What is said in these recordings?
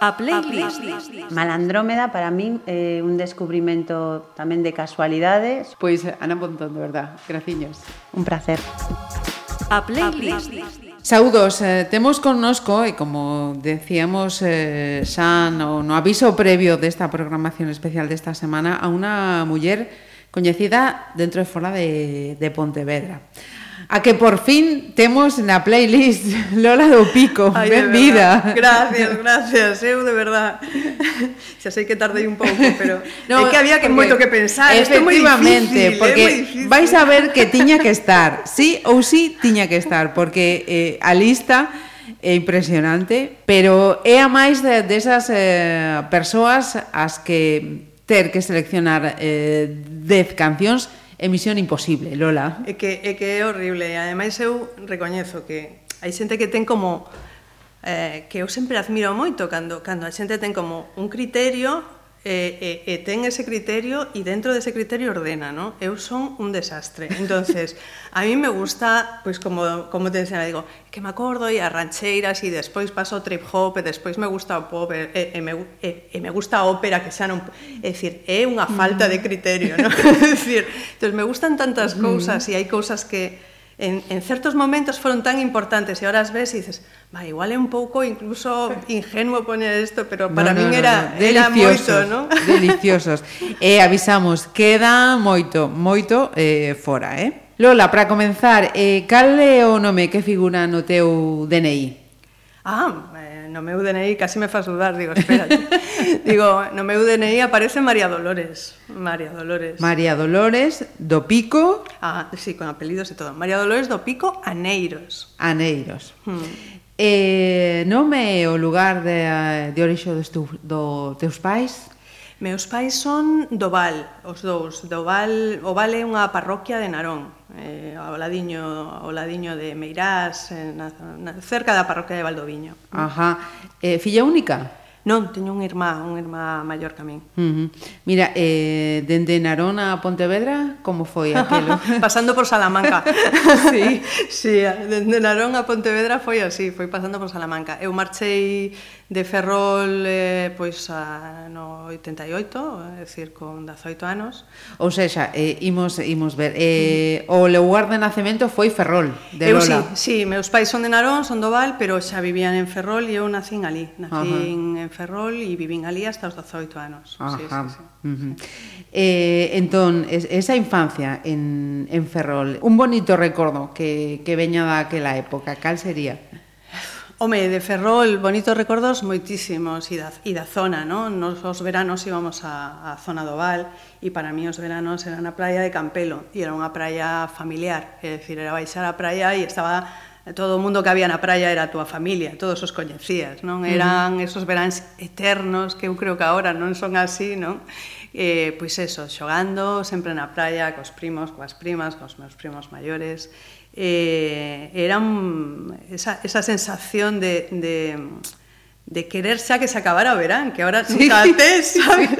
A playlist. Malandrómeda para min é eh, un descubrimento tamén de casualidades. Pois Ana Pontón, de verdad, graciños. Un placer. A playlist. Saudos, eh, temos connosco e como decíamos eh, xa no, no aviso previo desta programación especial desta semana a unha muller coñecida dentro e fora de, de Pontevedra a que por fin temos na playlist Lola do Pico, Ay, benvida. Gracias, gracias, eu de verdad. Xa sei que tardei un pouco, pero no, é que había que moito que pensar, efectivamente, difícil, porque vais a ver que tiña que estar, sí ou sí tiña que estar, porque eh, a lista é impresionante, pero é a máis de, desas eh, persoas as que ter que seleccionar eh, 10 cancións é misión imposible, Lola. É que, é que é horrible. e Ademais, eu recoñezo que hai xente que ten como eh, que eu sempre admiro moito cando, cando a xente ten como un criterio e, e, e ten ese criterio e dentro dese criterio ordena, ¿no? Eu son un desastre. Entonces, a mí me gusta, pois pues, como como te decía, digo, que me acordo e as rancheiras e despois paso trip hop e despois me gusta o pop e, e, me, e, e me gusta a ópera que xa non, é dicir, é unha falta de criterio, ¿no? é dicir, entonces me gustan tantas cousas e hai cousas que en, en certos momentos foron tan importantes e ahora as ves e dices, va, igual é un pouco incluso ingenuo poner isto, pero para no, no, min era, no, no. era moito, ¿no? Deliciosos. e avisamos, queda moito, moito eh, fora, eh? Lola, para comenzar, eh, cal é o nome que figura no teu DNI? ah, eh, no meu DNI, casi me faz dudar, digo, espera. digo, no meu DNI aparece María Dolores. María Dolores. María Dolores do Pico. Ah, sí, con apelidos e todo. María Dolores do Pico Aneiros. Aneiros. Hmm. Eh, nome e o lugar de, de orixo dos, tu, do, teus pais? Meus pais son do Val, os dous. Do Val, o Val é unha parroquia de Narón, eh, ao, ladiño, ao ladiño de Meirás, eh, na, na, cerca da parroquia de Valdoviño. Ajá. Eh, filla única? Non, teño un irmá, un irmá maior que a min. Uh -huh. Mira, eh, dende Narón a Pontevedra, como foi aquilo? pasando por Salamanca. sí, sí, dende Narón a Pontevedra foi así, foi pasando por Salamanca. Eu marchei de Ferrol eh, pois a, no 88, é dicir, con 18 anos. Ou sexa, eh, imos, imos ver, eh, o lugar de nacemento foi Ferrol, de eu, Lola. Sí, sí, meus pais son de Narón, son do Val, pero xa vivían en Ferrol e eu nacín ali, nacín uh -huh. en Ferrol e vivín ali hasta os 18 anos. Ajá. Sí, sí, sí. Uh -huh. eh, entón, es, esa infancia en, en Ferrol, un bonito recordo que, que veña daquela época, cal sería? Home, de Ferrol, bonitos recordos moitísimos e da, e da zona, non? Nos os veranos íbamos a, a zona do Val e para mí os veranos eran a praia de Campelo e era unha praia familiar, é dicir, era baixar a praia e estaba todo o mundo que había na praia era a túa familia, todos os coñecías, non? Eran esos veráns eternos que eu creo que agora non son así, non? Eh, pois eso, xogando sempre na praia cos primos, coas primas, cos meus primos maiores. Eh, era un, esa, esa sensación de, de de quererse a que se acabara verán, que ahora sí, antes, ¿sabes?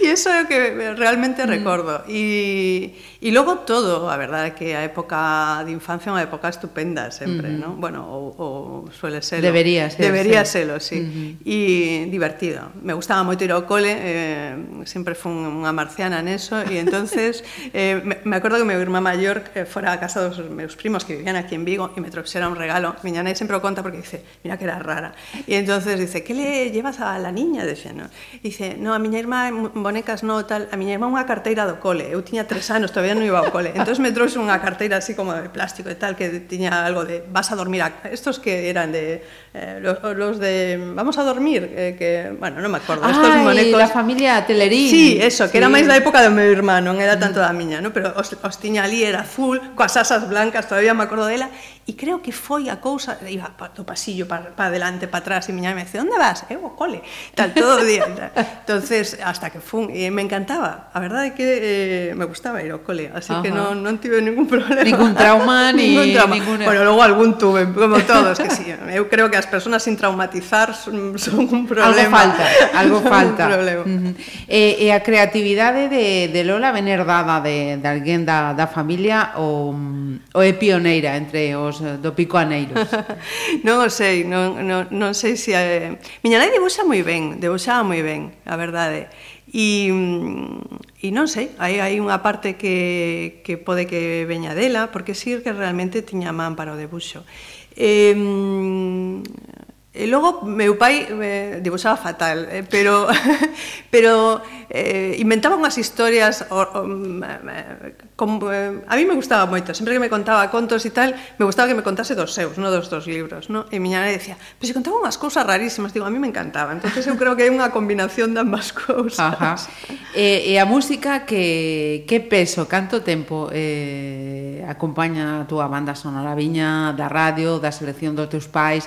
Y eso es lo que realmente mm. recuerdo. Y, y, luego todo, la verdad que a época de infancia una época estupenda siempre, mm-hmm. ¿no? Bueno, o, suele ser. Debería ser. Debería serlo, sí. Mm-hmm. Y divertido. Me gustaba mucho ir al cole, eh, siempre fue una marciana en eso, y entonces eh, me, acuerdo que mi hermana mayor fuera a casa de mis primos que vivían aquí en Vigo y me tropezara un regalo. Mi nana siempre lo cuenta porque dice, mira que era rara. entonces dice, que le llevas a, la niña? Dice, no. Dice, no, a miña irmá bonecas no, tal, a miña irmá unha carteira do cole. Eu tiña tres anos, todavía non iba ao cole. entonces me trouxe unha carteira así como de plástico e tal, que tiña algo de, vas a dormir, a... estos que eran de, eh, los, los de, vamos a dormir, eh, que, bueno, non me acordo, Ay, estos bonecos. la familia Telerín. Sí, eso, que sí. era máis da época do meu irmán, non era mm. tanto da miña, no? pero os, os tiña ali, era full, coas asas blancas, todavía me acordo dela, e creo que foi a cousa iba do pasillo para pa adelante, para atrás e miña me dice, onde vas? Eh, eu o cole tal, todo o día tal. entonces hasta que fun, e me encantaba a verdade é que eh, me gustaba ir ao cole así Ajá. que non, non tive ningún problema ningún trauma, ni ningún trauma. Ninguna... bueno, logo algún tuve, como todos que sí, eu creo que as persoas sin traumatizar son, son un problema algo falta, algo falta uh -huh. e, e a creatividade de, de Lola ven herdada de, de alguén da, da familia ou, mm, ou é pioneira entre os Imos do Pico Aneiros. non o sei, non, non, non sei se... Si, eh, miña nai debuxa moi ben, debuxaba moi ben, a verdade. E, e mm, non sei, hai, hai unha parte que, que pode que veña dela, porque sí que realmente tiña man para o debuxo. Eh, E logo meu pai eh, dibuixaba fatal, eh, pero pero eh, inventaba unhas historias o, o, mm, eh, como eh, a mí me gustaba moito, sempre que me contaba contos e tal, me gustaba que me contase dos seus, non dos dos libros, no? E miña nai decía, "Pero se contaba unhas cousas rarísimas", digo, a mí me encantaba. Entonces eu creo que hai unha combinación de ambas cousas. Ajá. E, e a música que que peso, canto tempo eh acompaña a túa banda sonora viña da radio, da selección dos teus pais?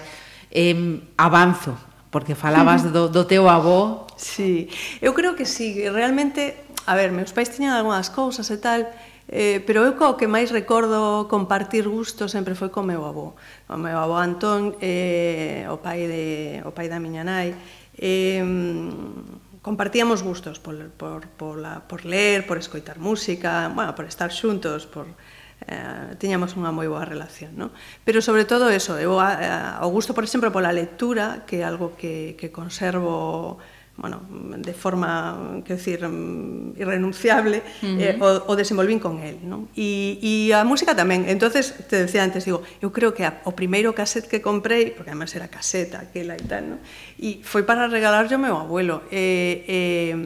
eh, avanzo, porque falabas do, do teu avó. Sí, eu creo que sí, realmente, a ver, meus pais tiñan algunhas cousas e tal, eh, pero eu co que máis recordo compartir gusto sempre foi co meu avó. O meu avó Antón, eh, o, pai de, o pai da miña nai, eh, compartíamos gustos por, por, por, la, por ler, por escoitar música, bueno, por estar xuntos, por, eh, tiñamos unha moi boa relación, non? Pero sobre todo eso, eu a, a, o gusto, por exemplo, pola lectura, que é algo que, que conservo bueno, de forma, que decir, irrenunciable, uh -huh. eh, o, o desenvolvín con él, non? E, e a música tamén. Entonces, te decía antes, digo, eu creo que a, o primeiro cassette que comprei, porque además era caseta aquela e tal, non? E foi para regalarlle ao meu abuelo. E, e,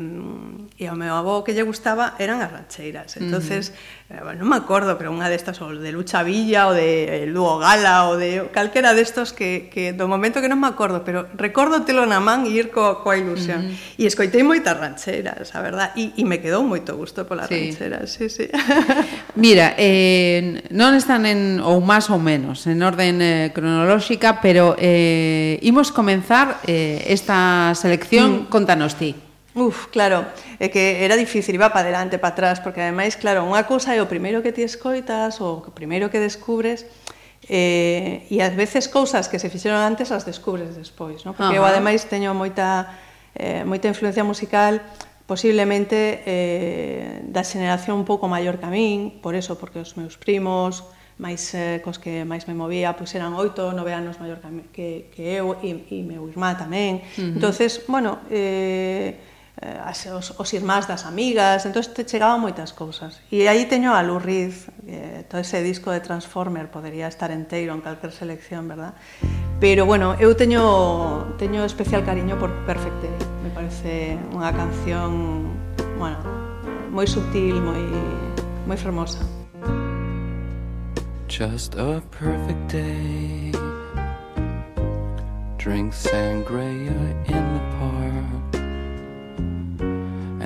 e ao meu avó que lle gustaba eran as rancheiras. Entonces, uh -huh Eh, non me acordo, pero unha destas ou de Lucha Villa ou de eh, Luo Gala ou de calquera destos que, que do momento que non me acordo, pero recordo telo na man e ir co, coa ilusión. uh -huh. E escoitei moitas rancheras, a verdad, e, e me quedou moito gusto pola sí. ranchera, sí, sí. Mira, eh, non están en, ou máis ou menos, en orden eh, cronolóxica, pero eh, imos comenzar eh, esta selección, mm. contanos ti. Uf, claro, é que era difícil, iba para adelante, para atrás, porque ademais, claro, unha cousa é o primeiro que ti escoitas ou o primeiro que descubres, eh, e ás veces cousas que se fixeron antes as descubres despois, no? porque Ajá. eu ademais teño moita, eh, moita influencia musical posiblemente eh, da xeneración un pouco maior que a min, por eso, porque os meus primos, máis eh, cos que máis me movía, pois eran oito, nove anos maior que, que, que eu e, e meu irmá tamén. Uh -huh. entonces bueno, eh, Eh, as, os, os irmás das amigas, entón te chegaban moitas cousas. E aí teño a Lou Reed, eh, todo ese disco de Transformer, podería estar enteiro en calquer selección, verdad? Pero bueno, eu teño, teño especial cariño por Perfect Day, me parece unha canción, bueno, moi sutil, moi, moi fermosa. Just a perfect day Drink sangria in the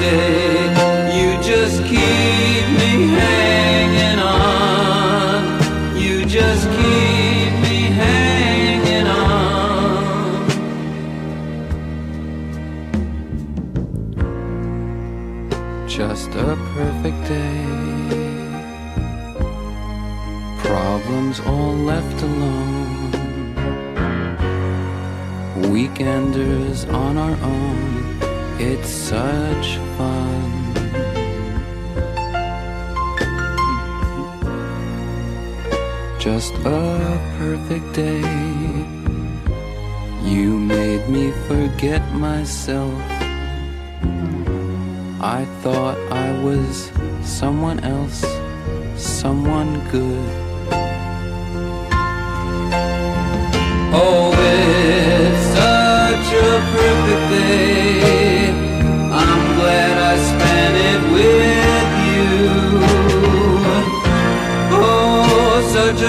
You just keep me hanging on. You just keep me hanging on. Just a perfect day. Problems all left alone. Weekenders on our own. It's such fun. Just a perfect day. You made me forget myself. I thought I was someone else, someone good. Oh, it's such a perfect day.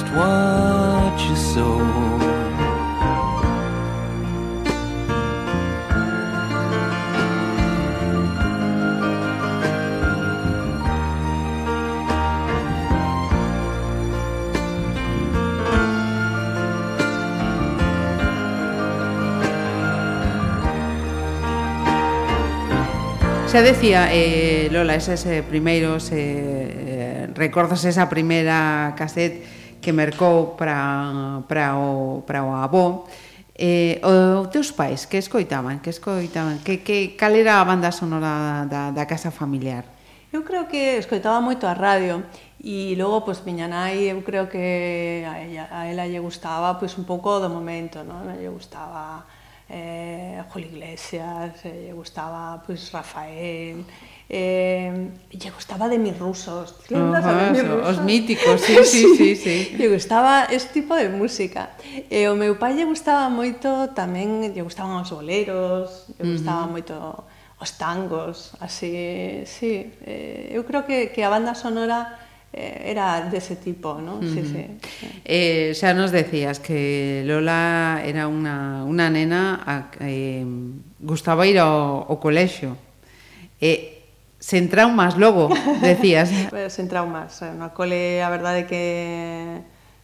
just what you sow. Xa decía, eh, Lola, eses eh, primeiros eh, eh, recordas esa primeira cassette que mercou para, para, o, para o avó, Eh, os teus pais que escoitaban, que escoitaban, que, que cal era a banda sonora da, da casa familiar? Eu creo que escoitaba moito a radio e logo pois miña nai, eu creo que a ela, a ela lle gustaba pois un pouco do momento, non? Lle gustaba eh, Julio Iglesias, eh, lle gustaba pois Rafael, eh, lle gustaba de mis rusos. Lembras uh -huh, mis rusos? Os míticos, sí, sí, sí, sí. Lle gustaba este tipo de música. E o meu pai lle gustaba moito tamén, lle gustaban os boleros, lle gustaba uh -huh. moito os tangos, así, sí. Eh, eu creo que, que a banda sonora eh, era dese tipo, ¿no? Uh -huh. sí, sí, sí. Eh, xa nos decías que Lola era unha, unha nena a, eh, gustaba ir ao, ao colexio. Eh, sen traumas logo, decías. sen traumas, eh, no cole a verdade que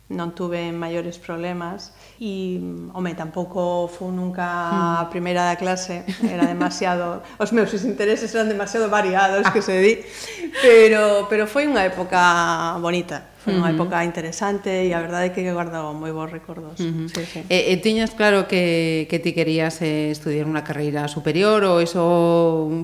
non tuve maiores problemas e, home, tampouco fui nunca a hmm. primeira da clase, era demasiado, os meus intereses eran demasiado variados, que se di, ah. pero, pero foi unha época bonita foi unha época interesante e a verdade é que guardo moi bons recordos. Uh -huh. sí, sí. Eh, eh, e, e tiñas claro que, que ti querías eh, estudiar unha carreira superior ou eso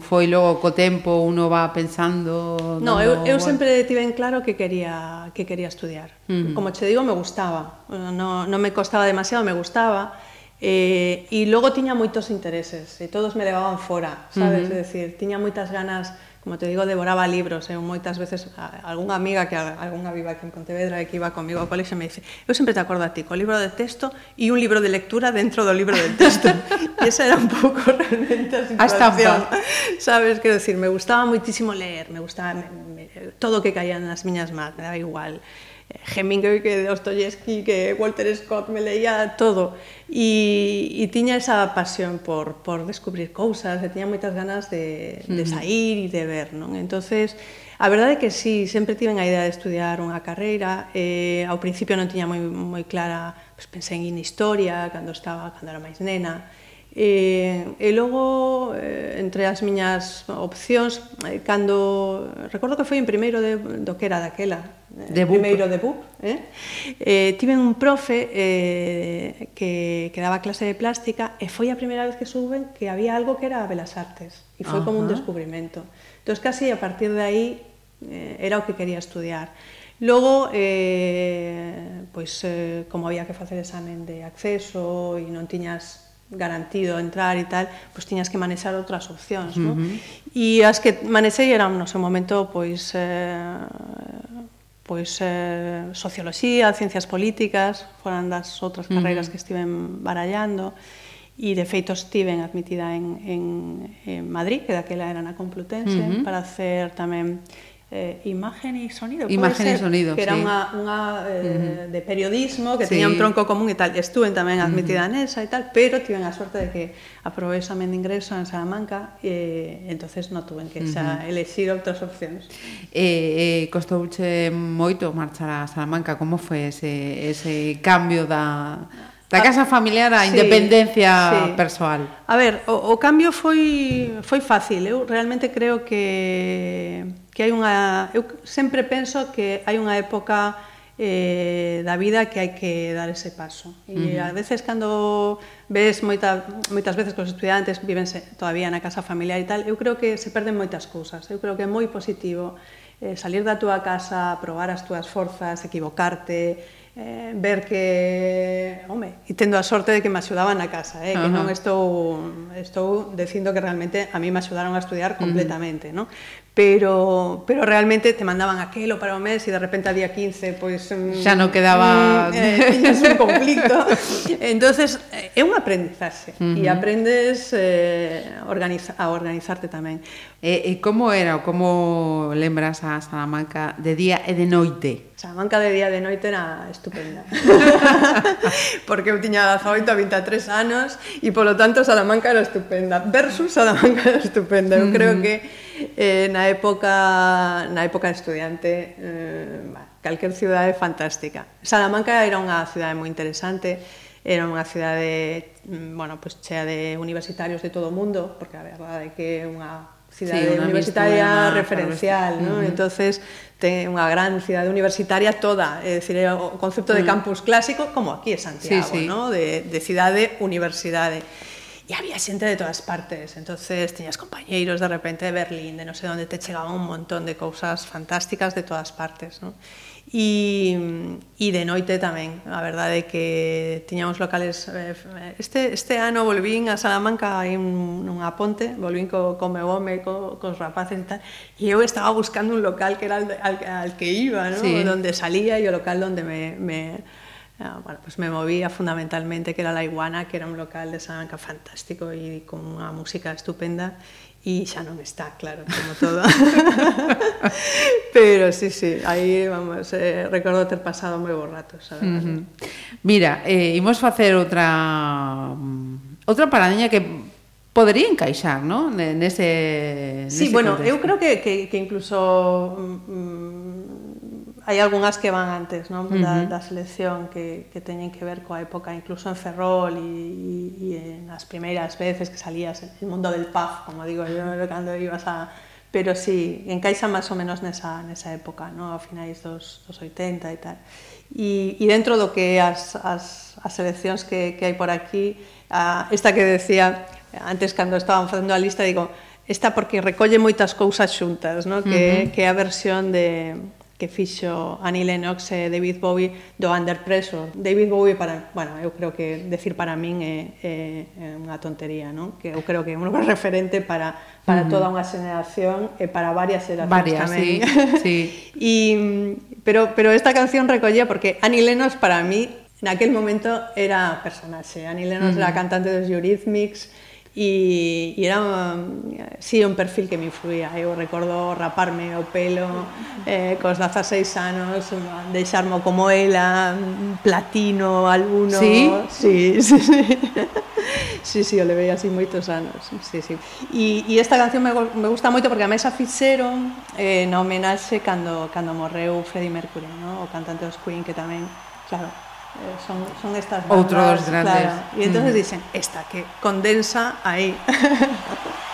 foi logo co tempo uno va pensando... No, eu, eu sempre tive en claro que quería que quería estudiar. Uh -huh. Como che digo, me gustaba. No, non me costaba demasiado, me gustaba. Eh, e logo tiña moitos intereses e todos me levaban fora, sabes? Uh -huh. É dicir, tiña moitas ganas como te digo, devoraba libros, eu moitas veces, algunha amiga que algunha viva aquí en Pontevedra e que iba comigo ao colexo me dice, eu sempre te acordo a ti, co libro de texto e un libro de lectura dentro do libro de texto. e esa era un pouco realmente a situación. Hasta Sabes, quero decir, me gustaba moitísimo ler, me gustaba me, me, todo o que caía nas miñas mans, me daba igual. Hemingway, que Dostoyevsky, que Walter Scott, me leía todo. E, e tiña esa pasión por, por descubrir cousas, e tiña moitas ganas de, de mm. sair e de ver, non? Entonces, a verdade é que sí, sempre tiven a idea de estudiar unha carreira, eh, ao principio non tiña moi, moi clara, pues, pensei en historia, cando estaba, cando era máis nena, E, e logo, eh, entre as miñas opcións, eh, cando, recordo que foi en primeiro de, do que era daquela, de Bup. primeiro de BUP. Eh? Eh, tiven un profe eh, que, que daba clase de plástica e foi a primeira vez que suben que había algo que era a Belas Artes e foi Ajá. como un descubrimento. Entón, casi a partir de aí eh, era o que quería estudiar. Logo, eh, pois, eh, como había que facer examen de acceso e non tiñas garantido entrar e tal, pois tiñas que manexar outras opcións, uh -huh. non? E as que manexei eran no seu momento pois eh, pois eh, socioloxía, ciencias políticas, foran das outras carreiras uh -huh. que estiven barallando e de feito estiven admitida en, en, en Madrid, que daquela era na Complutense, uh -huh. para hacer tamén eh, Imagen e Sonido. Imagen e Sonido, Que era sí. unha, unha eh, uh -huh. de periodismo, que sí. tiña un tronco común e tal. Estuve tamén admitida uh -huh. nesa e tal, pero tiven a sorte de que aprobei o examen de ingreso en Salamanca e eh, entonces non tuven que xa uh -huh. elexir outras opcións. Eh, eh, costouche moito marchar a Salamanca. Como foi ese, ese cambio da, da ah, casa familiar á independencia sí. persoal? A ver, o, o cambio foi, foi fácil. Eu realmente creo que que hai unha eu sempre penso que hai unha época eh, da vida que hai que dar ese paso. E uh -huh. a veces cando ves moita, moitas veces que os estudiantes vivense todavía na casa familiar e tal, eu creo que se perden moitas cousas. Eu creo que é moi positivo eh, salir da túa casa, probar as túas forzas, equivocarte, eh, ver que, home, e tendo a sorte de que me axudaban na casa, eh, uh -huh. que non estou estou dicindo que realmente a mí me axudaron a estudiar completamente, uh -huh. non? pero, pero realmente te mandaban aquelo para o mes e de repente a día 15 pois pues, mm, xa non quedaba mm, eh, un conflicto. entonces eh, é un aprendizaxe uh -huh. e aprendes eh, organiza, a organizarte tamén E, eh, e eh, como era ou como lembras a Salamanca de día e de noite? Salamanca de día e de noite era estupenda porque eu tiña 18 a 23 anos e polo tanto Salamanca era estupenda versus Salamanca era estupenda eu creo uh -huh. que eh, na época na época estudiante eh, calquer cidade fantástica. Salamanca era unha cidade moi interesante, era unha cidade mm, bueno, pues, chea de universitarios de todo o mundo, porque a verdade é que é unha cidade sí, universitaria mistura, referencial, ¿no? Uh -huh. Entonces, ten unha gran cidade universitaria toda, é dicir, o concepto de campus clásico como aquí é Santiago, sí, sí. ¿no? De de cidade universidade había xente de todas partes. Entonces tiñas compañeiros de repente de Berlín, de non sei onde te chegaban un montón de cousas fantásticas de todas partes. ¿no? E, e de noite tamén, a verdade é que tiñamos locales eh, este, este ano volvín a Salamanca aí un, ponte, volvín co, co meu home, co, cos rapaces e tal e eu estaba buscando un local que era al, al, al que iba, ¿no? sí. donde salía e o local donde me, me Ah, bueno, pues me movía fundamentalmente, que era La Iguana, que era un local de Salamanca fantástico y con una música estupenda, y ya no está, claro, como todo. Pero sí, sí, aí vamos, eh, recordo ter pasado moi bons ratos, a verdade. Uh -huh. Mira, eh, imos facer outra outra paradiña que podería encaixar, ¿no? Nese, nese Sí, bueno, contexto. eu creo que, que, que incluso mm, mm hai algunhas que van antes non? Da, uh -huh. da selección que, que teñen que ver coa época incluso en Ferrol e, e nas primeiras veces que salías el mundo del paz, como digo yo, cando ibas a... Pero sí, encaixa máis ou menos nesa, nesa época, no? a finais dos, dos 80 e tal. E, e dentro do que as, as, as seleccións que, que hai por aquí, a, esta que decía antes cando estaban facendo a lista, digo, esta porque recolle moitas cousas xuntas, no? que, uh -huh. que é a versión de, que fixo Annie Lennox e David Bowie do Under Pressure. David Bowie para, bueno, eu creo que decir para min é, é, é unha tontería, non? Que eu creo que é un referente para para uh -huh. toda unha xeración e para varias xeracións varias, tamén. Sí, sí. e pero pero esta canción recollía porque Annie Lennox para mí naquel momento era personaxe. Annie Lennox uh -huh. era cantante dos Eurythmics, e, e era sí, un perfil que me influía. Eu recordo raparme o pelo eh, cos 16 anos, deixarmo como ela, platino, alguno... Sí? Sí, sí, sí. Sí, sí, o levei así moitos anos. Sí, sí. E, e esta canción me, me gusta moito porque a mesa fixeron eh, na homenaxe cando, cando morreu Freddie Mercury, no? o cantante dos Queen, que tamén, claro, son, son estas bandas, dos grandes. claro. E entonces dicen, esta que condensa aí.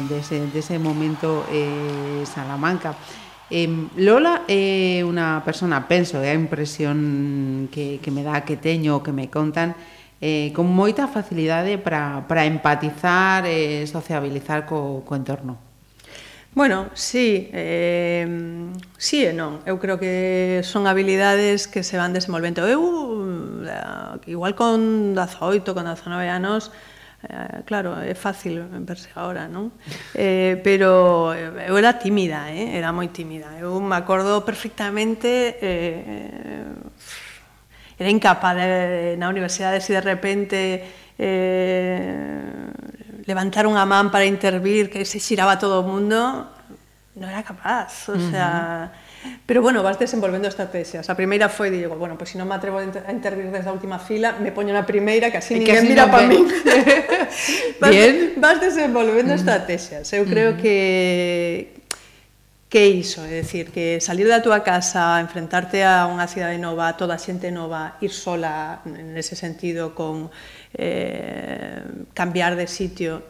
dese, dese momento eh, Salamanca. Eh, Lola é eh, unha persona, penso, é a impresión que, que me dá que teño, que me contan, eh, con moita facilidade para, para empatizar e eh, sociabilizar co, co entorno. Bueno, sí, eh, sí e non. Eu creo que son habilidades que se van desenvolvendo. Eu, eh, igual con 18, con 19 anos, Eh, claro, é fácil verse agora, non? Eh, pero eu era tímida, eh? era moi tímida. Eu me acordo perfectamente eh, era incapaz de, na universidade se de repente eh, levantar unha man para intervir que se xiraba todo o mundo, non era capaz, o sea, uh -huh. Pero bueno, vas desenvolvendo estrategias. A primeira foi, digo, bueno, pois pues, se non me atrevo a intervir desde a última fila, me poño na primeira, que así ninguén mira para min. vas, Bien. vas desenvolvendo estrategias. Eu creo mm. que que iso, é dicir, que salir da túa casa, enfrentarte a unha cidade nova, a toda a xente nova, ir sola nese sentido con eh, cambiar de sitio,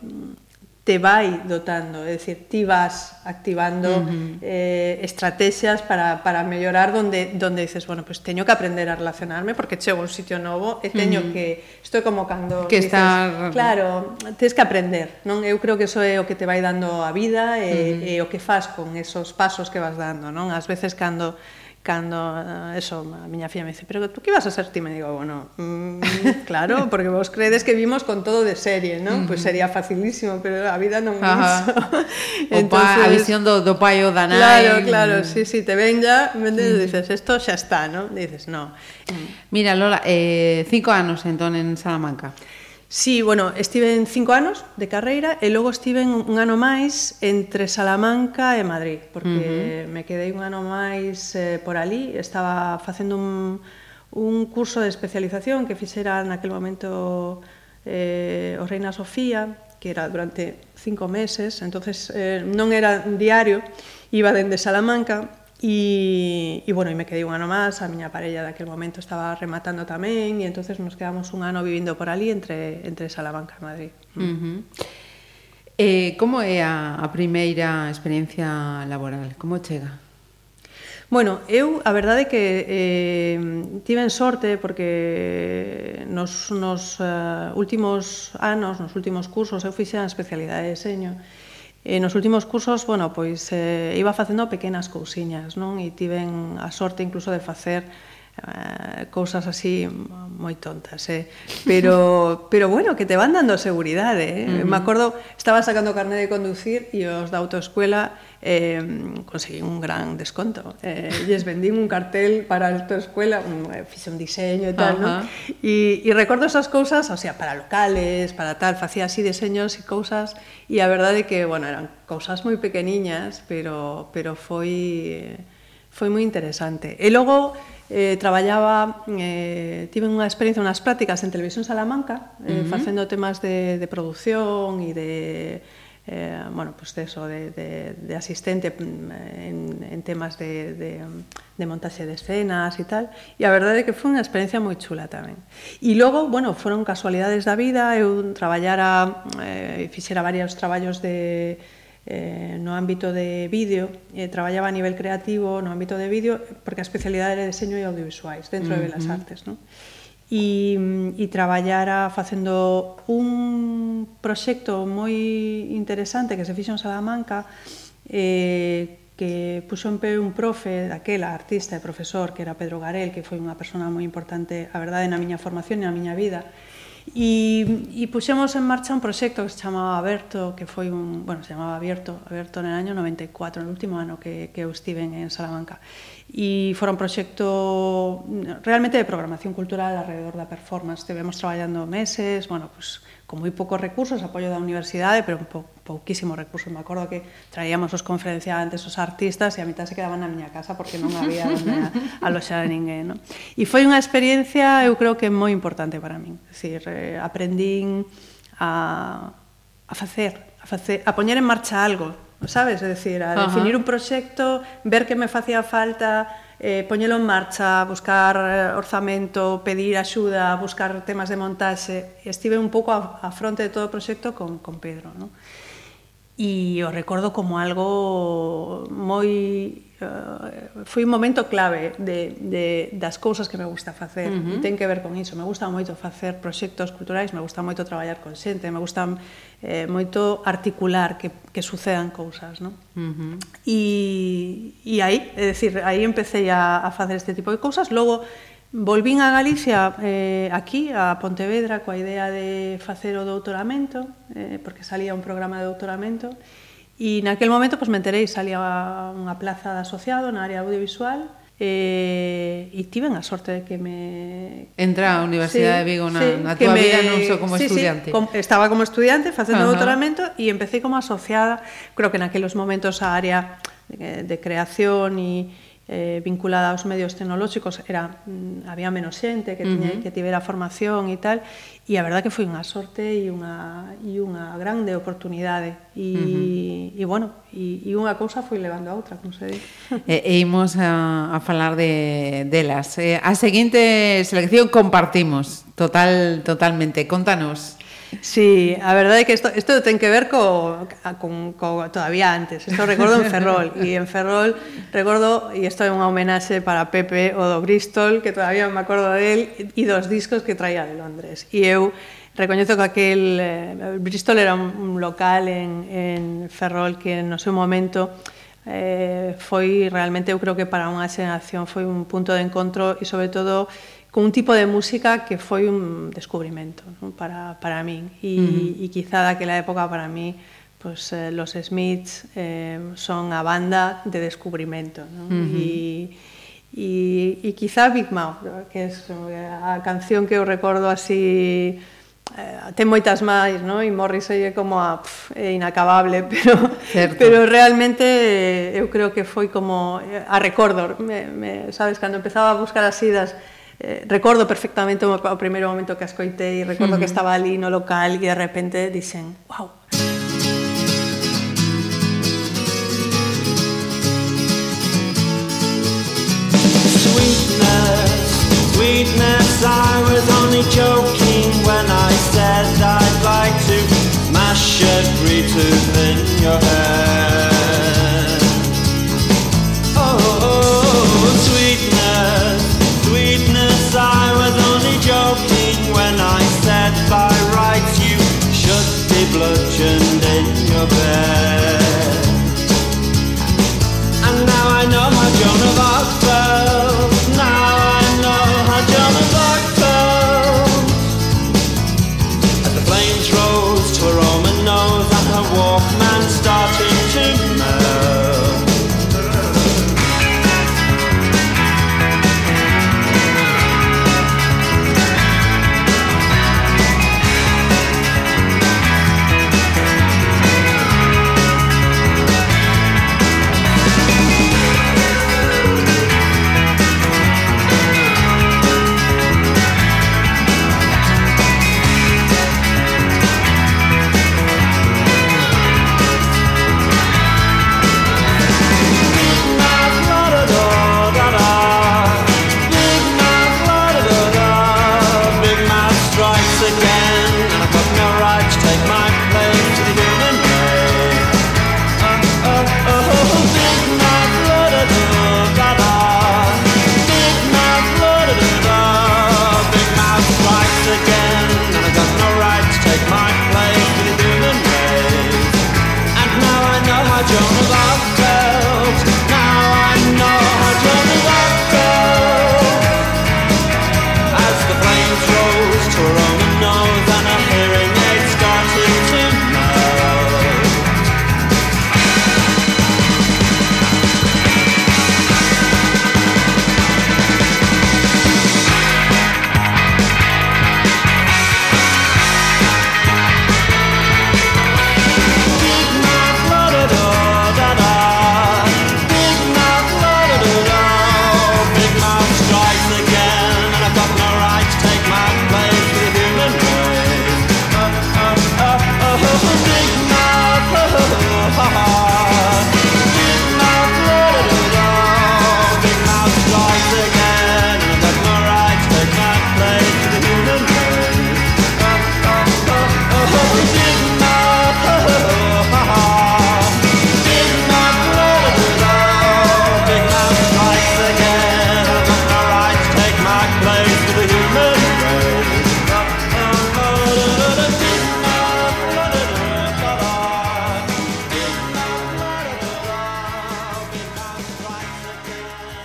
te vai dotando, é dicir, ti vas activando uh -huh. eh, estrategias para, para mellorar donde, donde dices, bueno, pues teño que aprender a relacionarme porque chego a un sitio novo e teño uh -huh. que, estou como cando que dices, estar... claro, tens que aprender, non? Eu creo que eso é o que te vai dando a vida e, uh -huh. e o que fas con esos pasos que vas dando, non? Ás veces cando cando eh, eso, a miña filla me dice, pero tú que vas a ser ti? Me digo, bueno, mm, claro, porque vos credes que vimos con todo de serie, non? Uh -huh. Pois pues sería facilísimo, pero a vida non é iso. Entonces, pa, a visión do, do pai ou da nai. Claro, claro, sí, sí, te ven ya, vendes, mm. uh -huh. dices, esto xa está, non? Dices, no. Mira, Lola, eh, cinco anos entón en Salamanca. Sí, bueno, estive en cinco anos de carreira e logo estive un ano máis entre Salamanca e Madrid, porque uh -huh. me quedei un ano máis eh, por ali, estaba facendo un, un curso de especialización que fixera naquel momento eh, o Reina Sofía, que era durante cinco meses, entonces eh, non era diario, iba dende Salamanca E, e bueno, e me quedei un ano máis, a miña parella daquel momento estaba rematando tamén, e entonces nos quedamos un ano vivindo por ali entre, entre Salamanca e Madrid. Uh -huh. eh, como é a, a primeira experiencia laboral? Como chega? Bueno, eu a verdade é que eh, tiven sorte porque nos, nos uh, últimos anos, nos últimos cursos, eu fixe a especialidade de deseño, E nos últimos cursos, bueno, pois eh, iba facendo pequenas cousiñas, non? E tiven a sorte incluso de facer eh, cousas así moi tontas, eh? pero pero bueno, que te van dando seguridade, eh? Uh -huh. Me acordo, estaba sacando carné de conducir e os da autoescuela eh, conseguí un gran desconto. Eh, lles vendín un cartel para a autoescuela, un, eh, fixe un diseño e tal, uh -huh. ¿no? E, e recordo esas cousas, o sea, para locales, para tal, facía así diseños e cousas, e a verdade que, bueno, eran cousas moi pequeniñas, pero pero foi foi moi interesante. E logo eh, traballaba, eh, tive unha experiencia, unhas prácticas en Televisión Salamanca, eh, uh -huh. facendo temas de, de producción e de eh, bueno, pues de eso, de, de, de asistente mm, en, en temas de, de, de montaxe de escenas e tal, e a verdade é que foi unha experiencia moi chula tamén. E logo, bueno, foron casualidades da vida, eu traballara, eh, fixera varios traballos de, eh, no ámbito de vídeo, eh, traballaba a nivel creativo no ámbito de vídeo, porque a especialidade era deseño e audiovisuais dentro uh -huh. de Belas Artes, non? E, e traballara facendo un proxecto moi interesante que se fixo en Salamanca eh, que puxo en pé un profe daquela, artista e profesor, que era Pedro Garel, que foi unha persona moi importante, a verdade, na miña formación e na miña vida, E, e puxemos en marcha un proxecto que se chamaba Aberto, que foi un, bueno, se chamaba Aberto, Aberto no año 94, no último ano que, que eu estive en, en Salamanca. E fora un proxecto realmente de programación cultural alrededor da performance. Estivemos traballando meses, bueno, pues, con moi poucos recursos, apoio da universidade, pero pou, pouquísimos recursos. Me acordo que traíamos os conferenciantes, os artistas, e a mitad se quedaban na miña casa porque non había onde aloxar a ninguén. No? E foi unha experiencia, eu creo que moi importante para min. Decir, eh, aprendín a, a facer, a, facer, a poñer en marcha algo, sabes? É dicir, a definir uh -huh. un proxecto, ver que me facía falta, eh, poñelo en marcha, buscar eh, orzamento, pedir axuda, buscar temas de montaxe. Estive un pouco a, a fronte de todo o proxecto con, con Pedro. Non? e o recordo como algo moi uh, foi un momento clave de, de, das cousas que me gusta facer uh -huh. e ten que ver con iso, me gusta moito facer proxectos culturais, me gusta moito traballar con xente me gusta eh, moito articular que, que sucedan cousas non? Uh -huh. e, e aí, é dicir, aí empecé a, a facer este tipo de cousas logo Volvín a Galicia eh, aquí, a Pontevedra, coa idea de facer o doutoramento, eh, porque salía un programa de doutoramento, e naquel momento, pois, pues, me enterei, salía unha plaza de asociado na área audiovisual, eh, e tiven a sorte de que me... Entra a Universidade sí, de Vigo na, sí, na tua me... vida non só como sí, estudiante. Sí, com, estaba como estudiante facendo uh -huh. doutoramento e empecé como asociada, creo que naqueles momentos a área de, de creación e eh, vinculada aos medios tecnolóxicos era mm, había menos xente que tiña, uh -huh. que tivera formación e tal e a verdad que foi unha sorte e unha e unha grande oportunidade. E, uh -huh. e bueno e, e unha cousa foi levando a outra como se di. E, e imos a, a falar de delas. Eh, a seguinte selección compartimos total totalmente. Contanos. Sí, a verdade é que isto, isto ten que ver co, con, co todavía antes. Isto recordo en Ferrol. E en Ferrol recordo, e isto é unha homenaxe para Pepe, o do Bristol, que todavía me acordo del, e dos discos que traía de Londres. E eu recoñezo que aquel... Eh, Bristol era un, un local en, en Ferrol que no seu momento eh, foi realmente, eu creo que para unha xeración foi un punto de encontro e sobre todo con un tipo de música que foi un descubrimento ¿no? para, para min e, uh -huh. e quizá daquela época para mí pues, eh, los Smiths eh, son a banda de descubrimento ¿no? Uh -huh. e, e, e quizá Big Mouth que é a canción que eu recordo así eh, ten moitas máis, ¿no? E Morrissey é como a, pff, é inacabable, pero certo. pero realmente eh, eu creo que foi como eh, a recordo, me, me, sabes, cando empezaba a buscar as idas eh, recordo perfectamente o primeiro momento que ascoitei, recordo uh -huh. que estaba ali no local e de repente dixen, wow, Sweetness, sweetness, I was only joking when I said I'd like to mash every tooth in your head. time.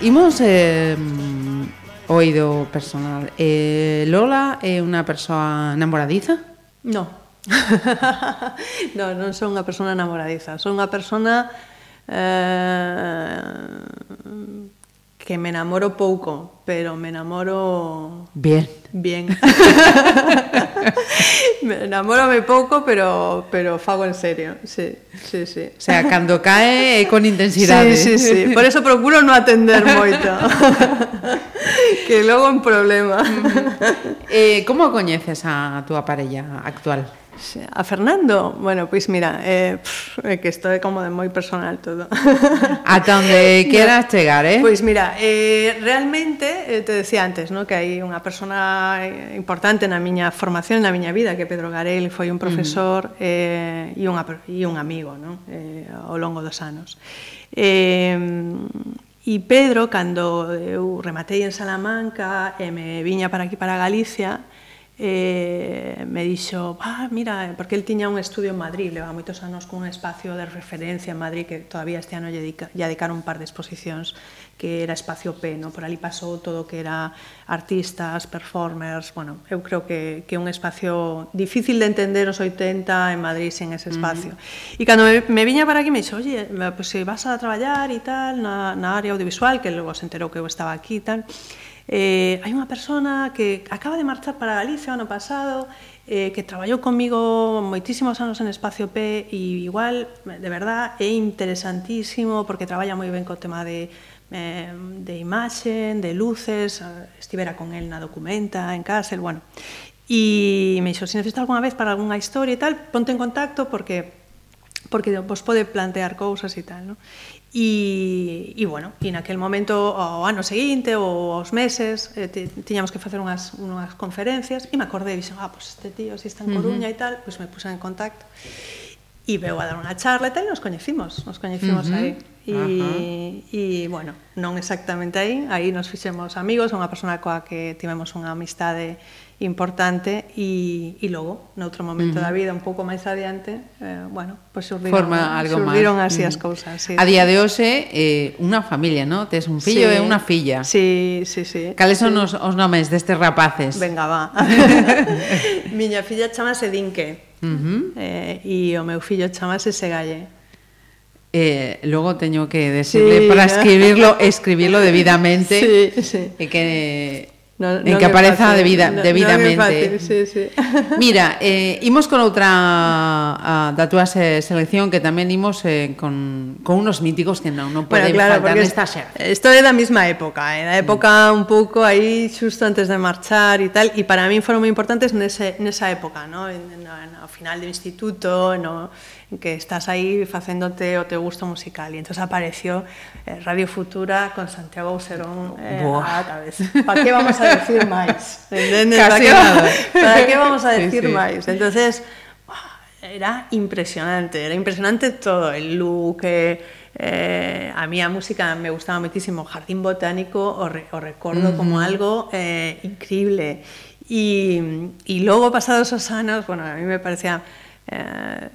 Imos eh, oído personal. Eh, Lola é unha persoa namoradiza? No. no, non son unha persona namoradiza. Son unha persona eh, que me enamoro pouco, pero me enamoro... Bien. Bien. me enamorome pouco, pero, pero fago en serio, sí, sí, sí. O sea, cando cae é con intensidade. Sí, sí, sí. Por eso procuro non atender moito. que logo un problema. eh, como coñeces a túa parella actual? A Fernando, bueno, pois pues mira, eh, pff, é que isto é como de moi personal todo. Ata onde queras chegar, eh? Pois pues mira, eh, realmente, eh, te decía antes, ¿no? que hai unha persona eh, importante na miña formación, na miña vida, que Pedro Garel foi un profesor uh -huh. eh, e, unha, e un amigo ¿no? eh, ao longo dos anos. Eh, E Pedro, cando eu rematei en Salamanca e me viña para aquí para Galicia, eh, me dixo, ah, mira, eh, porque el tiña un estudio en Madrid, leva moitos anos cun espacio de referencia en Madrid que todavía este ano lle, dedica, lle dedicaron un par de exposicións que era espacio P, no? por ali pasou todo que era artistas, performers, bueno, eu creo que, que un espacio difícil de entender os 80 en Madrid sen ese espacio. Uh -huh. E cando me, me viña para aquí me dixo, oye, pues, se vas a traballar e tal na, na área audiovisual, que logo se enterou que eu estaba aquí e tal, eh, hai unha persona que acaba de marchar para Galicia o ano pasado, eh, que traballou comigo moitísimos anos en Espacio P e igual, de verdad, é interesantísimo porque traballa moi ben co tema de eh, de imaxen, de luces, estivera con el na documenta, en Castle, bueno. E me dixo, se necesitas alguna vez para algunha historia e tal, ponte en contacto porque porque vos pode plantear cousas e tal, ¿no? E, e bueno, e naquel momento ao ano seguinte ou aos meses eh, tiñamos que facer unhas, unhas conferencias e me acordei e dixen, ah, pois pues este tío si está en Coruña uh -huh. e tal, pois pues me puse en contacto e veu a dar unha charla e tal e nos coñecimos, nos coñecimos uh -huh. aí e, uh -huh. e bueno, non exactamente aí aí nos fixemos amigos, unha persona coa que tivemos unha amistade importante e, e logo, noutro momento uh -huh. da vida un pouco máis adiante, eh, bueno, pois pues surdiron, Forma algo surdiron así uh -huh. as cousas. Sí, a día de hoxe, eh, unha familia, ¿no? Tes un fillo sí, e unha filla. Sí, sí, sí. Cales son sí. os, os nomes destes rapaces? Venga, va. Miña filla chamase Dinque uh -huh. eh, e o meu fillo chamase Segalle. Eh, logo teño que decirle sí. para escribirlo, escribirlo debidamente sí, sí. e que No, en no que apareza fácil, debida, no, debidamente. No fácil, sí, sí. Mira, eh, imos con outra a, da túa se, selección que tamén imos eh, con, con unos míticos que non, non pode bueno, claro, faltar nesta xera. Isto é da mesma época, eh, da época mm. un pouco aí xusto antes de marchar e tal, e para min foron moi importantes nese, nesa época, no? En, en, en, ao final do instituto, no, que estás aí facéndote o teu gusto musical e entonces apareció eh, Radio Futura con Santiago Auserón eh, a cabeza. Para que vamos a decir máis? Entendes? Para que, para que vamos a decir sí, sí. máis? Entonces, era impresionante, era impresionante todo, el look, eh, eh, a mí a música me gustaba muchísimo, Jardín Botánico o, re, recuerdo uh -huh. como algo eh, increíble. Y, y luego, pasados esos años, bueno, a mí me parecía eh,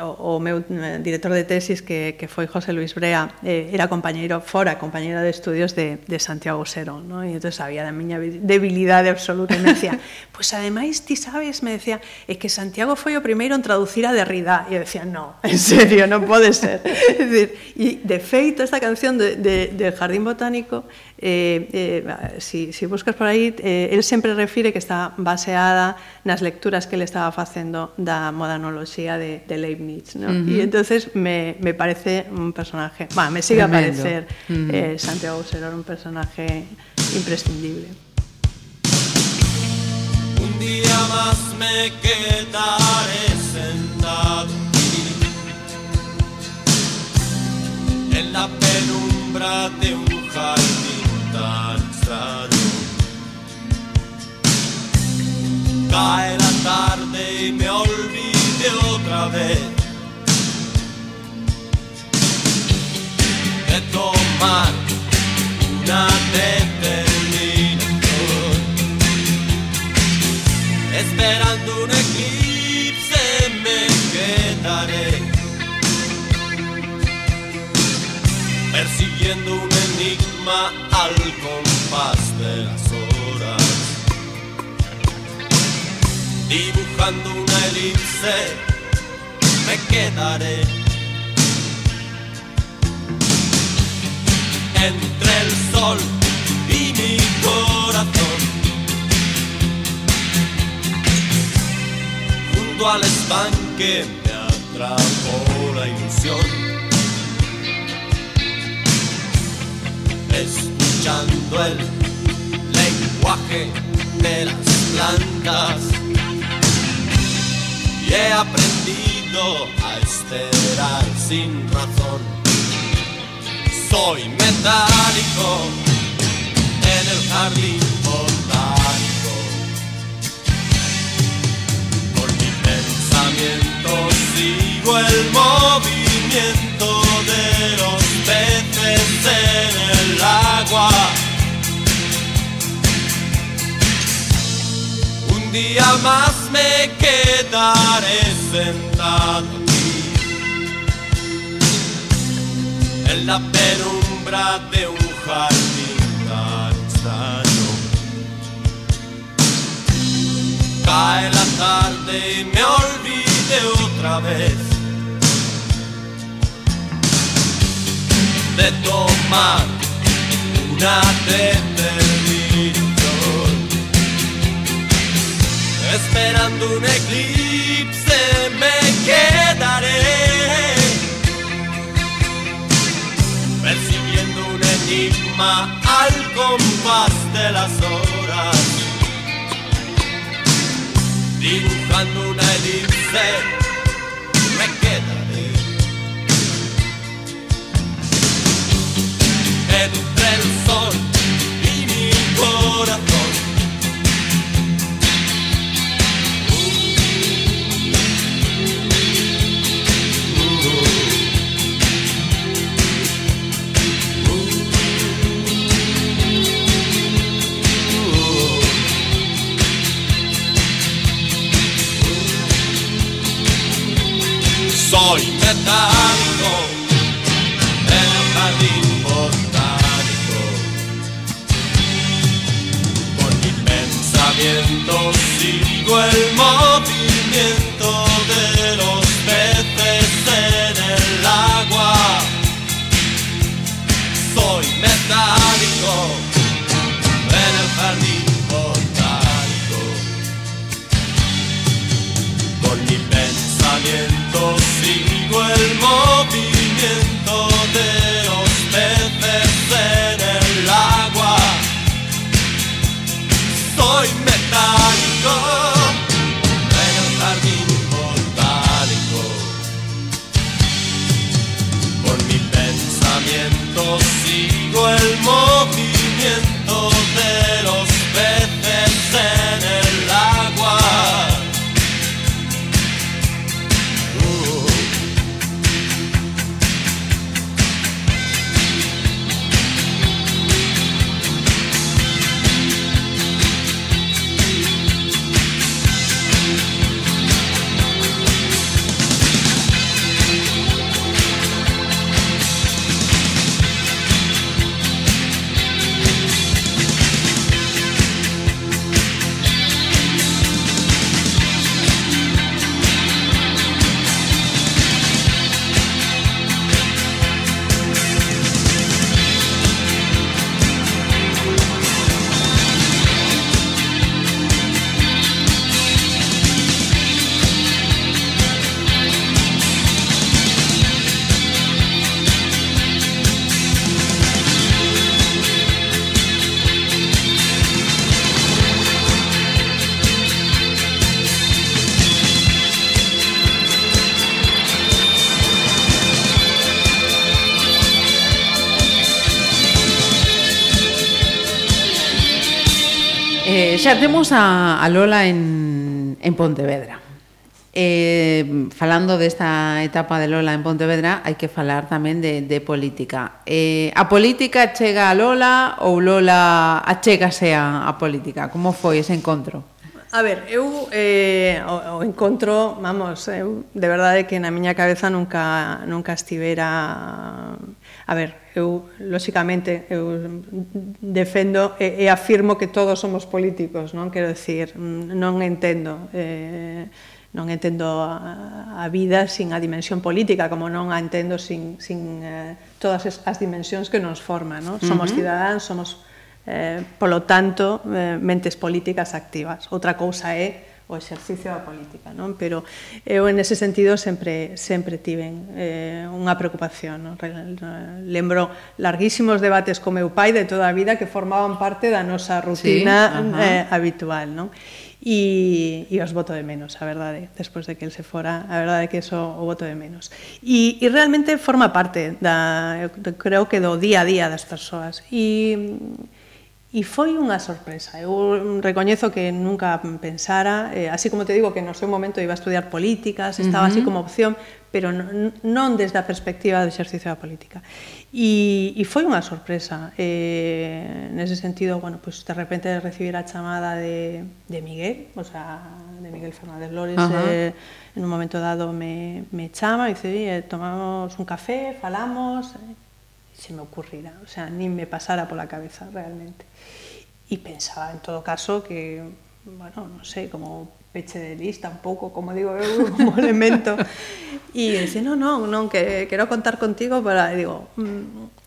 o, o meu eh, director de tesis que, que foi José Luis Brea eh, era compañeiro fora, compañeiro de estudios de, de Santiago Serón ¿no? e entón sabía da miña debilidade absoluta e me decía, pois pues ademais ti sabes me decía, é que Santiago foi o primeiro en traducir a Derrida e eu decía, no, en serio, non pode ser é decir, e de feito esta canción de, de, de Jardín Botánico eh, eh, si, si buscas por aí eh, él sempre refire que está baseada nas lecturas que ele estaba facendo da moda de, de Leibniz ¿no? uh -huh. y entonces me, me parece un personaje bueno, me sigue Tremendo. a parecer uh -huh. eh, Santiago Serón un personaje imprescindible un día más me quedaré sentado en la penumbra de un jardín Cae la tarde y me olvide vez. De tomar una determinación, esperando un eclipse me quedaré. persiguiendo un enigma al compás de las horas, dibujando una elipse, me quedaré entre el sol y mi corazón. Junto al estanque me atrapó la ilusión. Escuchando el lenguaje de las plantas. Y he aprendido a esperar sin razón soy metálico en el jardín botánico. Por mi pensamiento sigo el movimiento de los peces en el agua. Día más me quedaré sentado en la penumbra de un jardín tan. Cae la tarde y me olvide otra vez de tomar una determinación. Esperando un eclipse me quedaré persiguiendo un enigma al compás de las horas, dibujando una elipse, me quedaré entre el sol y mi corazón. that night. Xa temos a, a Lola en, en Pontevedra. Eh, falando desta etapa de Lola en Pontevedra, hai que falar tamén de, de política. Eh, a política chega a Lola ou Lola achégase a, a política? Como foi ese encontro? A ver, eu eh, o, o encontro, vamos, eu de verdade que na miña cabeza nunca, nunca estivera A ver, eu, lóxicamente, eu defendo e, e afirmo que todos somos políticos, non? Quero decir, non entendo... Eh, non entendo a, a vida sin a dimensión política, como non a entendo sin, sin eh, todas as dimensións que nos forman. Non? Somos uh -huh. cidadáns, somos, eh, polo tanto, eh, mentes políticas activas. Outra cousa é o exercicio da política, non? Pero eu en ese sentido sempre sempre tiven eh unha preocupación, non? Lembro larguísimos debates co meu pai de toda a vida que formaban parte da nosa rutina sí, eh, habitual, non? e, e os voto de menos, a verdade, despois de que el se fora, a verdade que eso o voto de menos. E, e realmente forma parte da, creo que do día a día das persoas. E E foi unha sorpresa. Eu recoñezo que nunca pensara, eh, así como te digo que no seu momento iba a estudiar políticas, estaba uh -huh. así como opción, pero non, desde a perspectiva do exercicio da política. E, e foi unha sorpresa. Eh, nese sentido, bueno, pues de repente recibir a chamada de, de Miguel, o sea, de Miguel Fernández Lores, uh -huh. eh, en un momento dado me, me chama e dice, tomamos un café, falamos, eh, se me ocurrirá, o sea, ni me pasara por la cabeza realmente. Y pensaba en todo caso que, bueno, no sé, como peche de lista un pouco, como digo, como elemento. Y dice, no, no, no, que quero contar contigo para, e digo, mm.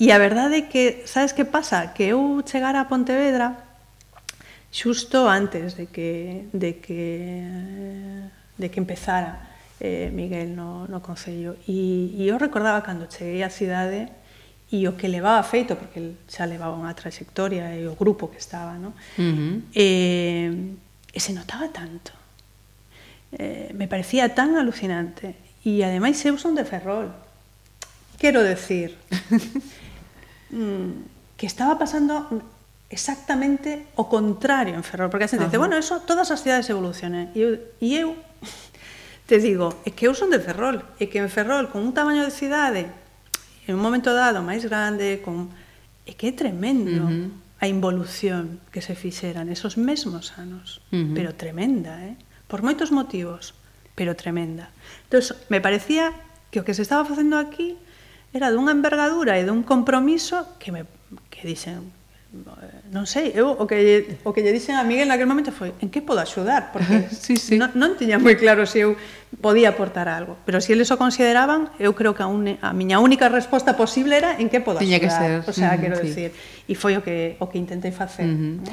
e a verdade é que, sabes que pasa? Que eu chegara a Pontevedra xusto antes de que de que de que empezara eh, Miguel no, no Concello. E, e eu recordaba cando cheguei á cidade e o que levaba feito, porque el xa levaba unha trayectoria e o grupo que estaba, no? Uh -huh. eh, e se notaba tanto. Eh, me parecía tan alucinante. E ademais eu son de Ferrol. Quero decir mm, que estaba pasando exactamente o contrario en Ferrol, porque a xente dice, bueno, eso todas as cidades evolucionan. E eu, e eu te digo, é que eu son de Ferrol, e que en Ferrol, con un tamaño de cidade, en un momento dado máis grande, con... é que é tremendo uh -huh. a involución que se fixera nesos mesmos anos, uh -huh. pero tremenda, eh? por moitos motivos, pero tremenda. Entón, me parecía que o que se estaba facendo aquí era dunha envergadura e dun compromiso que me que dixen non sei, eu o que o que lle dixen a Miguel naquele momento foi en que podo axudar, porque sí, sí. Non, non tiña moi claro se eu podía aportar algo, pero se eles o consideraban, eu creo que a, un, a miña única resposta posible era en que podo tiña axudar. Que ser. O sea, quero sí. decir, e foi o que o que intentei facer. uh -huh. ¿no?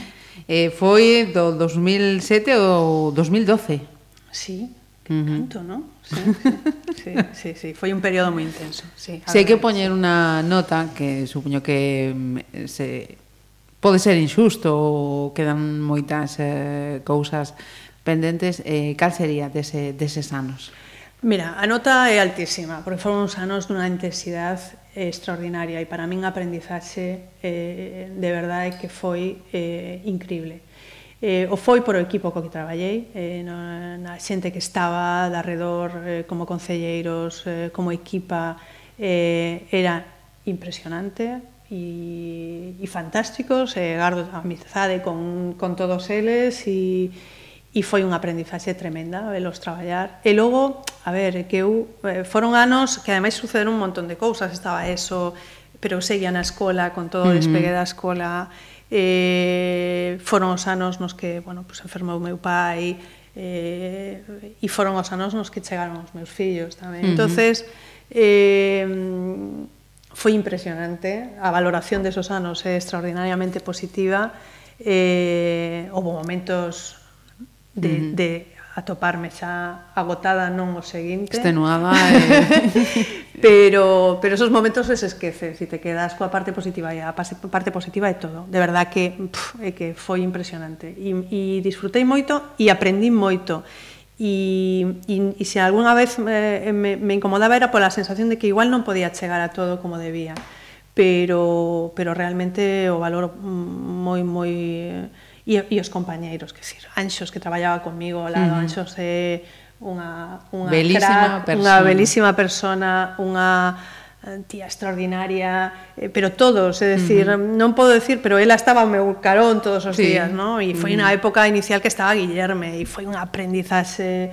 Eh, foi do 2007 ou 2012. Sí, que uh -huh. canto, non? sí, sí, sí, foi un período moi intenso. Sí, se hai que poñer sí. unha nota que supoño que mm, se pode ser injusto ou quedan moitas eh, cousas pendentes, eh, cal sería dese, deses anos? Mira, a nota é altísima, porque foron uns anos dunha intensidade extraordinaria e para min a aprendizaxe eh, de verdade que foi eh, increíble. Eh, o foi por o equipo co que traballei, eh, no, na xente que estaba de alrededor eh, como concelleiros, eh, como equipa, eh, era impresionante, e, e fantásticos e gardo amizade con, con todos eles e, e foi unha aprendizaxe tremenda velos traballar. E logo, a ver, que eu eh, foron anos que ademais sucederon un montón de cousas, estaba eso, pero seguía na escola con todo o despegue da escola, eh, foron os anos nos que, bueno, pues enfermou meu pai, eh, e foron os anos nos que chegaron os meus fillos tamén. Uh -huh. Entonces, eh, foi impresionante, a valoración de esos anos é extraordinariamente positiva, eh, houve momentos de, uh -huh. de atoparme xa agotada non o seguinte. Extenuada. Eh. pero, pero esos momentos se esqueces e te quedas coa parte positiva e a parte positiva é todo. De verdad que, pff, é eh, que foi impresionante. E, e disfrutei moito e aprendí moito e, e, e se algunha vez me, me, me incomodaba era pola sensación de que igual non podía chegar a todo como debía pero, pero realmente o valor moi, moi e, e os compañeiros, que sir, Anxos que traballaba comigo ao lado, uh -huh. Anxos é unha, unha belísima crack, persona. unha belísima persona, unha tía extraordinaria, eh, pero todos, é dicir, uh -huh. non podo decir, pero ela estaba ao meu carón todos os sí. días, ¿no? E foi uh -huh. na época inicial que estaba Guillerme e foi unha aprendizaxe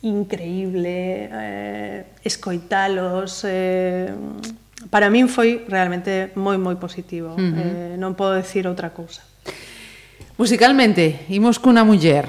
increíble eh, escoitalos eh, para min foi realmente moi moi positivo uh -huh. eh, non podo decir outra cousa Musicalmente, imos cunha muller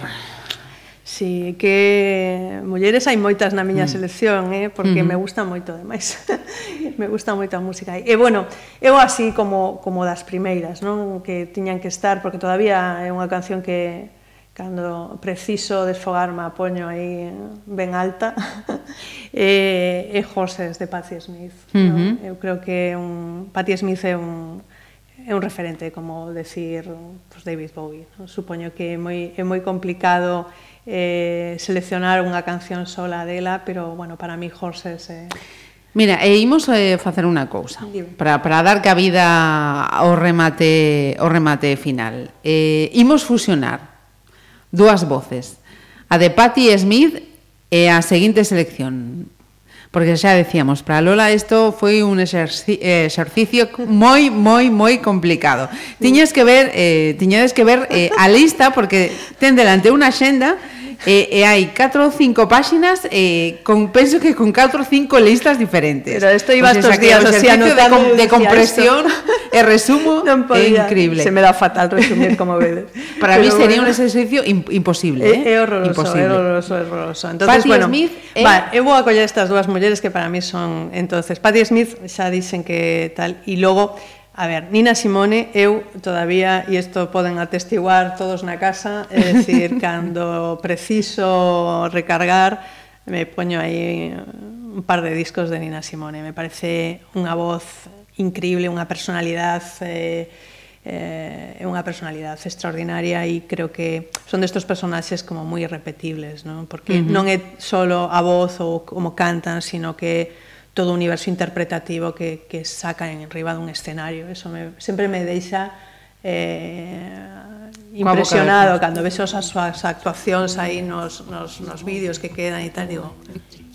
Sí, que mulleres hai moitas na miña mm. selección, eh, porque mm -hmm. me gusta moito demais. me gusta moito a música. E bueno, eu así como como das primeiras, non, que tiñan que estar porque todavía é unha canción que cando preciso desfogarme a poño aí ben alta e, e Horses de Patti Smith uh -huh. non? eu creo que un, Patti Smith é un, é un referente como decir pues David Bowie non? supoño que é moi, é moi complicado eh, seleccionar unha canción sola dela, pero, bueno, para mí Horses... Eh... Mira, e imos eh, facer unha cousa para, para dar cabida ao remate, ao remate final. Eh, imos fusionar dúas voces, a de Patti Smith e a seguinte selección. Porque xa decíamos, para Lola isto foi un exercicio moi, moi, moi complicado. Tiñes que ver, eh, tiñedes que ver eh, a lista, porque ten delante unha xenda e, e hai 4 ou 5 páxinas eh, con penso que con 4 ou 5 listas diferentes. Pero isto iba estos días, o sea, no de, com, de compresión e resumo non podía, é increíble. Se me dá fatal resumir como vedes. Para mí sería bueno, un exercicio imposible, eh? É horroroso, imposible. é horroroso, é horroroso. Entonces, Patti bueno, Smith, é... va, eu vou acoller estas dúas mulleres que para mí son, entonces, Patti Smith xa dicen que tal, e logo A ver, Nina Simone, eu todavía, e isto poden atestiguar todos na casa, é dicir, cando preciso recargar, me poño aí un par de discos de Nina Simone. Me parece unha voz increíble, unha personalidade eh, eh, unha personalidade extraordinaria e creo que son destos personaxes como moi irrepetibles, non? Porque uh -huh. non é solo a voz ou como cantan, sino que todo o universo interpretativo que, que saca en riba dun escenario. Eso me, sempre me deixa eh, impresionado cando vexo as súas actuacións aí nos, nos, nos vídeos que quedan e tal, digo,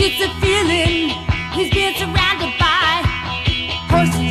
It's a feeling he's been surrounded by.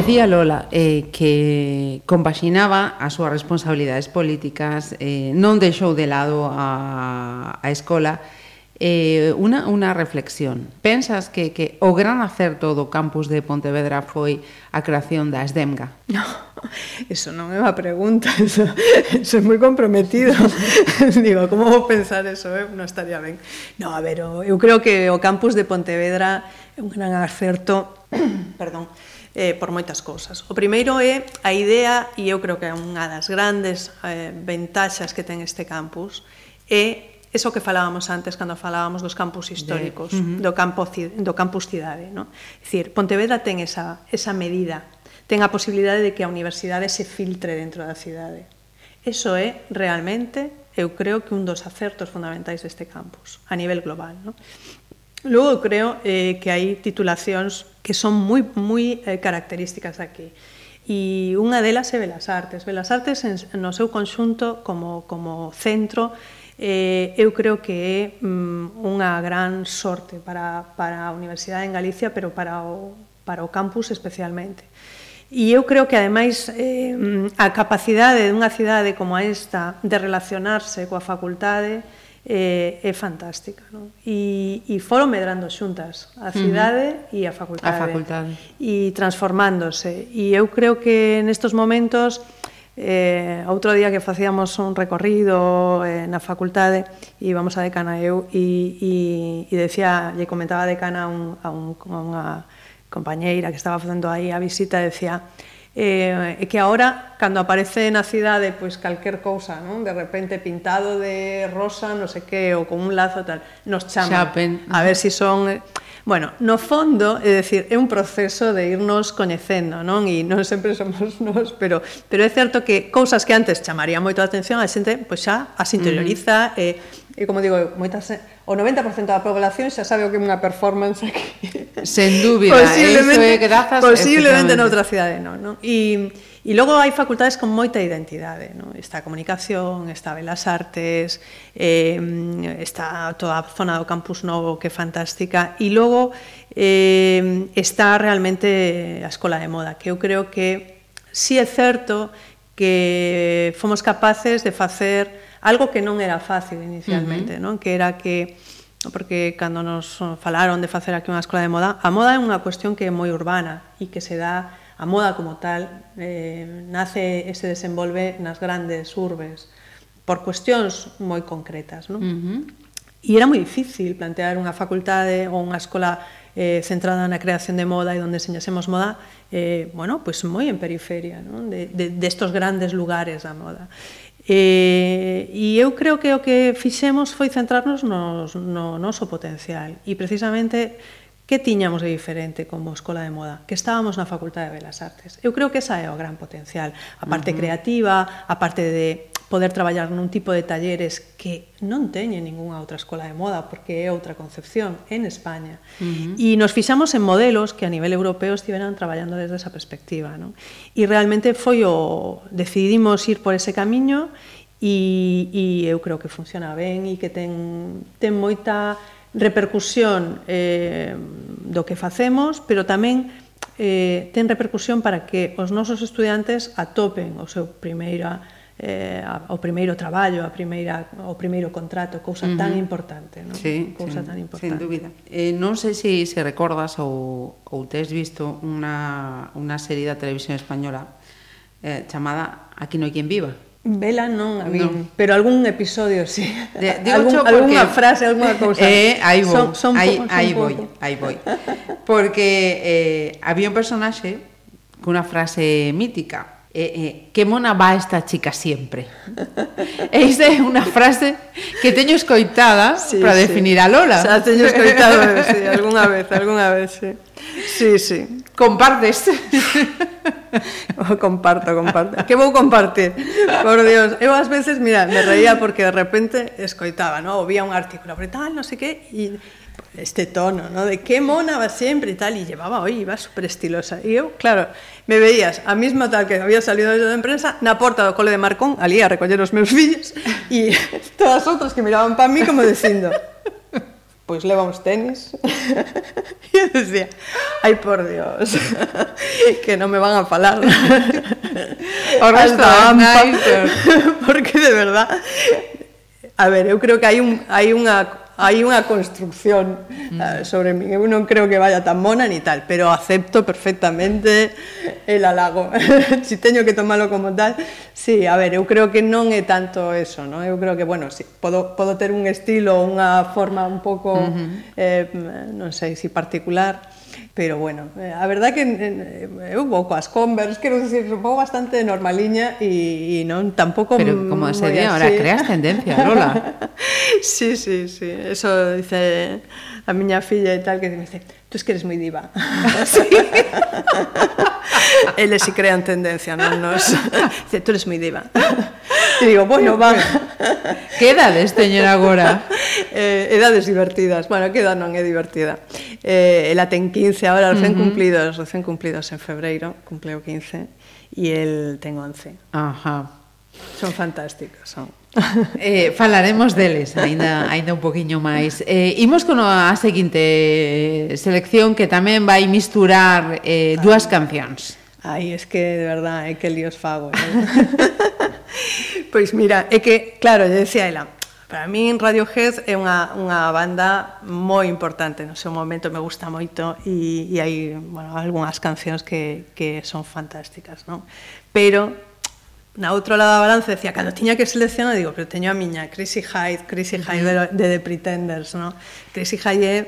Decía Lola eh, que compaxinaba as súas responsabilidades políticas, eh, non deixou de lado a, a escola, eh, una, una reflexión. Pensas que, que o gran acerto do campus de Pontevedra foi a creación da SDEMGA? No, eso non é unha pregunta, eso, eso é moi comprometido. Digo, como vou pensar eso? Eh? Non estaría ben. No, a ver, eu creo que o campus de Pontevedra é un gran acerto, perdón, eh, por moitas cousas. O primeiro é a idea, e eu creo que é unha das grandes eh, ventaxas que ten este campus, é eso que falábamos antes cando falábamos dos campus históricos, de, uh -huh. do, campo, do campus cidade. No? É dicir, Pontevedra ten esa, esa medida, ten a posibilidade de que a universidade se filtre dentro da cidade. Eso é realmente, eu creo que un dos acertos fundamentais deste campus, a nivel global. No? Logo creo eh, que hai titulacións que son moi moi eh, características aquí. E unha delas é Belas Artes. Belas Artes en, no seu conxunto como, como centro eh, eu creo que é mm, unha gran sorte para, para a Universidade en Galicia, pero para o, para o campus especialmente. E eu creo que, ademais, eh, mm, a capacidade dunha cidade como esta de relacionarse coa facultade eh, é fantástica non? E, e foron medrando xuntas a cidade uh -huh. e a facultade, a facultade e transformándose e eu creo que nestos momentos eh, outro día que facíamos un recorrido eh, na facultade íbamos a decana eu e, e, e decía, lle comentaba a decana un, a, un, a unha compañeira que estaba facendo aí a visita decía eh, que ahora cando aparece na cidade pois calquer cousa, non? De repente pintado de rosa, non sei que, ou con un lazo tal, nos chaman. Chapen. A ver se si son eh, Bueno, no fondo, é dicir, é un proceso de irnos coñecendo, non? E non sempre somos nós, pero pero é certo que cousas que antes chamarían moito a atención, a xente pois xa as interioriza uh e E como digo, moitas, o 90% da población xa sabe o que é unha performance aquí. Sen dúbida, eh, posiblemente, é grazas... Posiblemente noutra cidade, non? non? E, e logo hai facultades con moita identidade, non? Está a comunicación, está a Belas Artes, eh, está toda a zona do Campus Novo que é fantástica, e logo eh, está realmente a Escola de Moda, que eu creo que si sí é certo que fomos capaces de facer algo que non era fácil inicialmente, uh -huh. non? Que era que porque cando nos falaron de facer aquí unha escola de moda, a moda é unha cuestión que é moi urbana e que se dá a moda como tal eh, nace e se desenvolve nas grandes urbes por cuestións moi concretas, non? Uh -huh. E era moi difícil plantear unha facultade ou unha escola eh, centrada na creación de moda e onde enseñásemos moda, eh, bueno, pois pues moi en periferia, non? de, de, de grandes lugares da moda. Eh, e, e eu creo que o que fixemos foi centrarnos nos, no noso potencial. E precisamente Que tiñamos de diferente como Escola de Moda? Que estábamos na Facultade de Belas Artes. Eu creo que esa é o gran potencial. A parte uh -huh. creativa, a parte de poder traballar nun tipo de talleres que non teñe ningunha outra escola de moda, porque é outra concepción en España. Uh -huh. E nos fixamos en modelos que a nivel europeo estiveran traballando desde esa perspectiva. Non? E realmente foi o... decidimos ir por ese camiño e, e eu creo que funciona ben e que ten, ten moita repercusión eh, do que facemos, pero tamén eh, ten repercusión para que os nosos estudiantes atopen o seu primeira eh, o primeiro traballo, a primeira o primeiro contrato, cousa uh -huh. tan importante, non? Sí, cousa sí, tan importante. sin dúbida. Eh, non sei se se recordas ou ou tes visto unha unha serie da televisión española eh chamada Aquí no hai quen viva. Vela non a vin, no. pero algún episodio sí. De, algún, algún, algunha frase, algunha cousa. Eh, aí vou, son, son aí, aí vou, aí voy. Porque eh, había un personaxe cunha frase mítica, eh, eh, que mona va esta chica siempre. E é unha frase que teño escoitada sí, para sí. definir a Lola. Xa o sea, teño escoitado, sí, algunha vez, algunha vez, sí. Sí, sí. Compartes. O oh, comparto, comparto. Que vou compartir? Por Dios. Eu ás veces, mira, me reía porque de repente escoitaba, ¿no? ou vía un artículo, pero tal, non sei que, e este tono, ¿no? De qué mona va siempre y tal, y llevaba, hoy, iba súper estilosa. Y yo, claro, me veías, a misma tal que había salido de empresa, na porta do cole de Marcón, ali a recoller os meus fillos, e todas outras que miraban para mí como dicindo, pois leva uns tenis. e eu decía, ai por Dios, que non me van a falar. o resto AMPA, porque de verdad, a ver, eu creo que hai, un, hai unha hai unha construcción mm. uh, sobre mí. Eu non creo que vaya tan mona ni tal, pero acepto perfectamente el halago. si teño que tomalo como tal, sí, a ver, eu creo que non é tanto eso, ¿no? Eu creo que, bueno, sí, podo, podo ter un estilo, unha forma un pouco, mm -hmm. eh, non sei, si particular, Pero bueno, eh, a verdad que eu vou coas Converse, quero dicir, vou bastante normaliña e, e non tampouco Pero como se di, ahora, creas tendencia, Lola. sí, sí, sí, eso dice a miña filla e tal que me dice, Tú es que eres moi diva. sí. Eles si crean tendencia, non nos... Dice, tú eres moi diva. E digo, bueno, van. que edades teñen agora? Eh, edades divertidas. Bueno, que edad non é divertida. Eh, ela ten 15 agora, recén uh -huh. cumplidos, recén cumplidos en febreiro, cumpleo 15, e el ten 11. Ajá. Son fantásticos, son. Eh, falaremos deles aínda aínda un poquiño máis. Eh, imos con a seguinte eh, selección que tamén vai misturar eh, dúas cancións. Ai, es que de verdad, é eh, que líos fago. Eh? pois mira, é que, claro, lle decía ela, para min Radiohead é unha, unha banda moi importante, no seu momento me gusta moito e, e hai, bueno, algunhas cancións que, que son fantásticas, non? Pero na outro lado da balanza decía, cando tiña que seleccionar, digo, pero teño a miña Chrissy Hyde, Chrissy Hyde de, de The Pretenders, no? Chrissy Hyde é,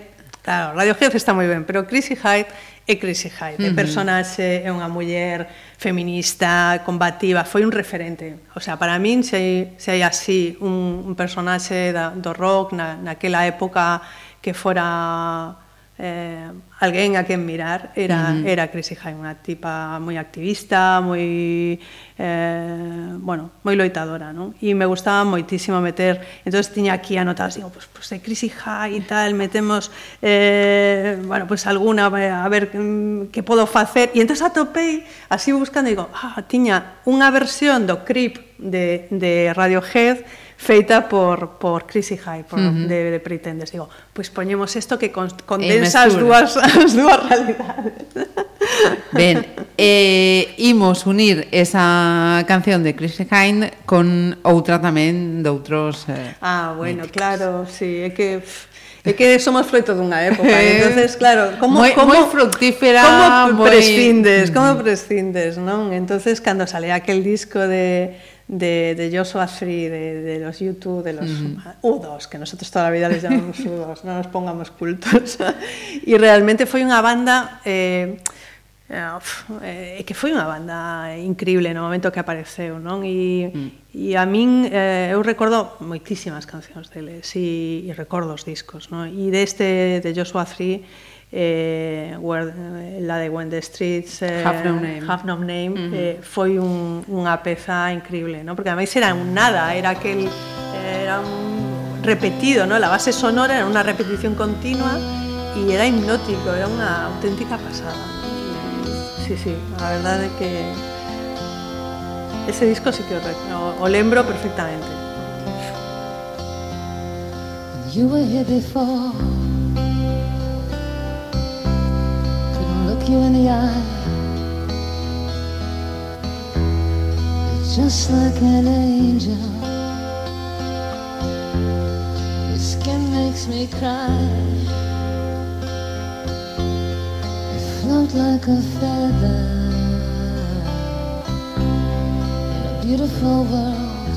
claro, Radio Jefe está moi ben, pero Chrissy Hyde é Chrissy Hyde, uh -huh. personaxe, é unha muller feminista, combativa, foi un referente. O sea, para min, se hai, se hai así un, un personaxe da, do rock na, naquela época que fora eh, alguén a quen mirar era, uh -huh. era Chrissy Hine, unha tipa moi activista, moi, eh, bueno, moi loitadora, non? E me gustaba moitísimo meter, entonces tiña aquí anotadas, digo, oh, pues, pues de Chrissy Hine e tal, metemos, eh, bueno, pues alguna, eh, a ver mm, que podo facer, e entonces atopei, así buscando, digo, ah, tiña unha versión do Creep de, de Radiohead, feita por, por Chrissy High, por, uh -huh. de, de Pretenders. Digo, pois pues poñemos isto que con, condensa as dúas, as dúas realidades. Ben, eh, imos unir esa canción de Chrissy Hine con outra tamén doutros... Eh, ah, bueno, míticos. claro, sí, é que... É que somos fruto dunha época, entonces claro, como moi, como moi fructífera, como prescindes, moi... como prescindes, non? Entonces cando sale aquel disco de de, de Joshua Free, de, de los YouTube, de los mm. U2, que nosotros toda la vida les llamamos U2, no nos pongamos cultos. y realmente foi unha banda... Eh, eh, eh que foi unha banda increíble no momento que apareceu, non? E, mm. e a min eh, eu recordo moitísimas cancións deles e, e recordo os discos, non? E deste de Joshua Tree eh, where, eh, la de When the Streets eh, Have No Name, Have No Name uh -huh. eh, foi un, unha peza increíble, ¿no? porque ademais era un nada, era aquel era un repetido, ¿no? la base sonora era unha repetición continua e era hipnótico, era unha auténtica pasada. Sí, sí, a verdade é que ese disco sí que o, o, o lembro perfectamente. You were here before look you in the eye. You're just like an angel. Your skin makes me cry. You float like a feather in a beautiful world.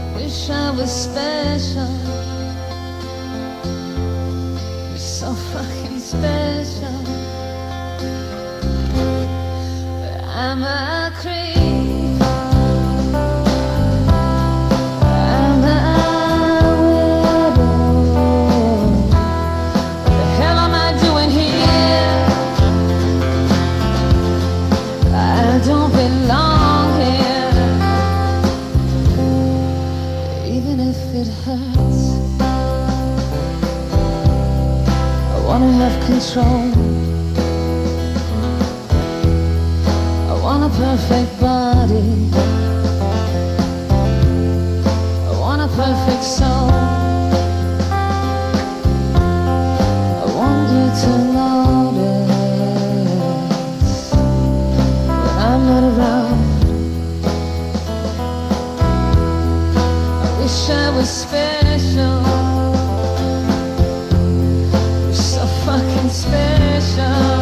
I wish I was special so fucking special. But I'm a creep. Control. I want a perfect body. I want a perfect soul. I want you to notice when I'm not around. I wish I was special. salvation.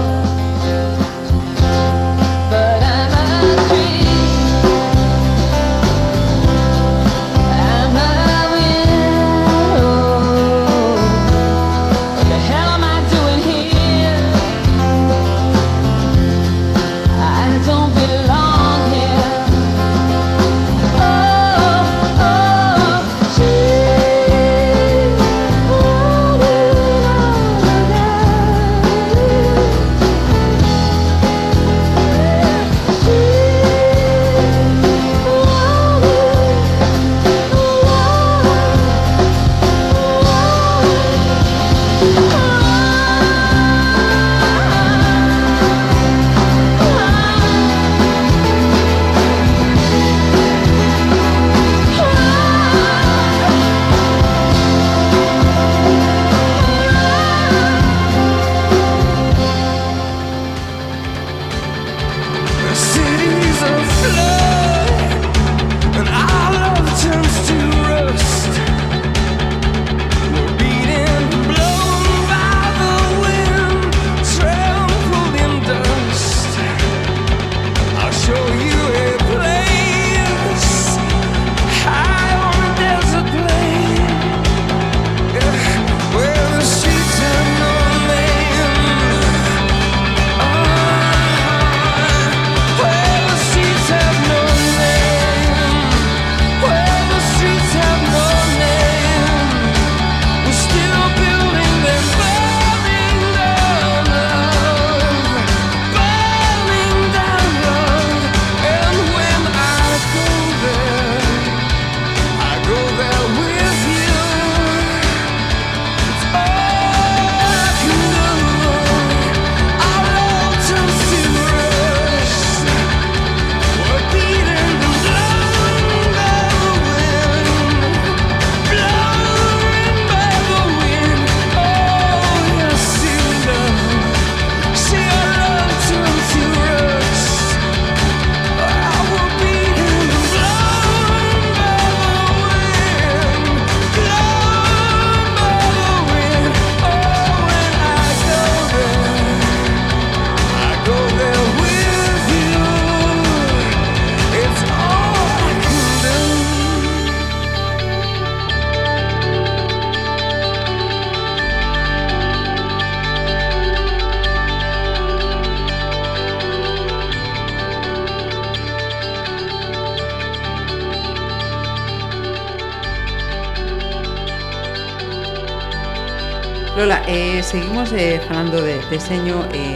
estamos eh, falando de deseño eh,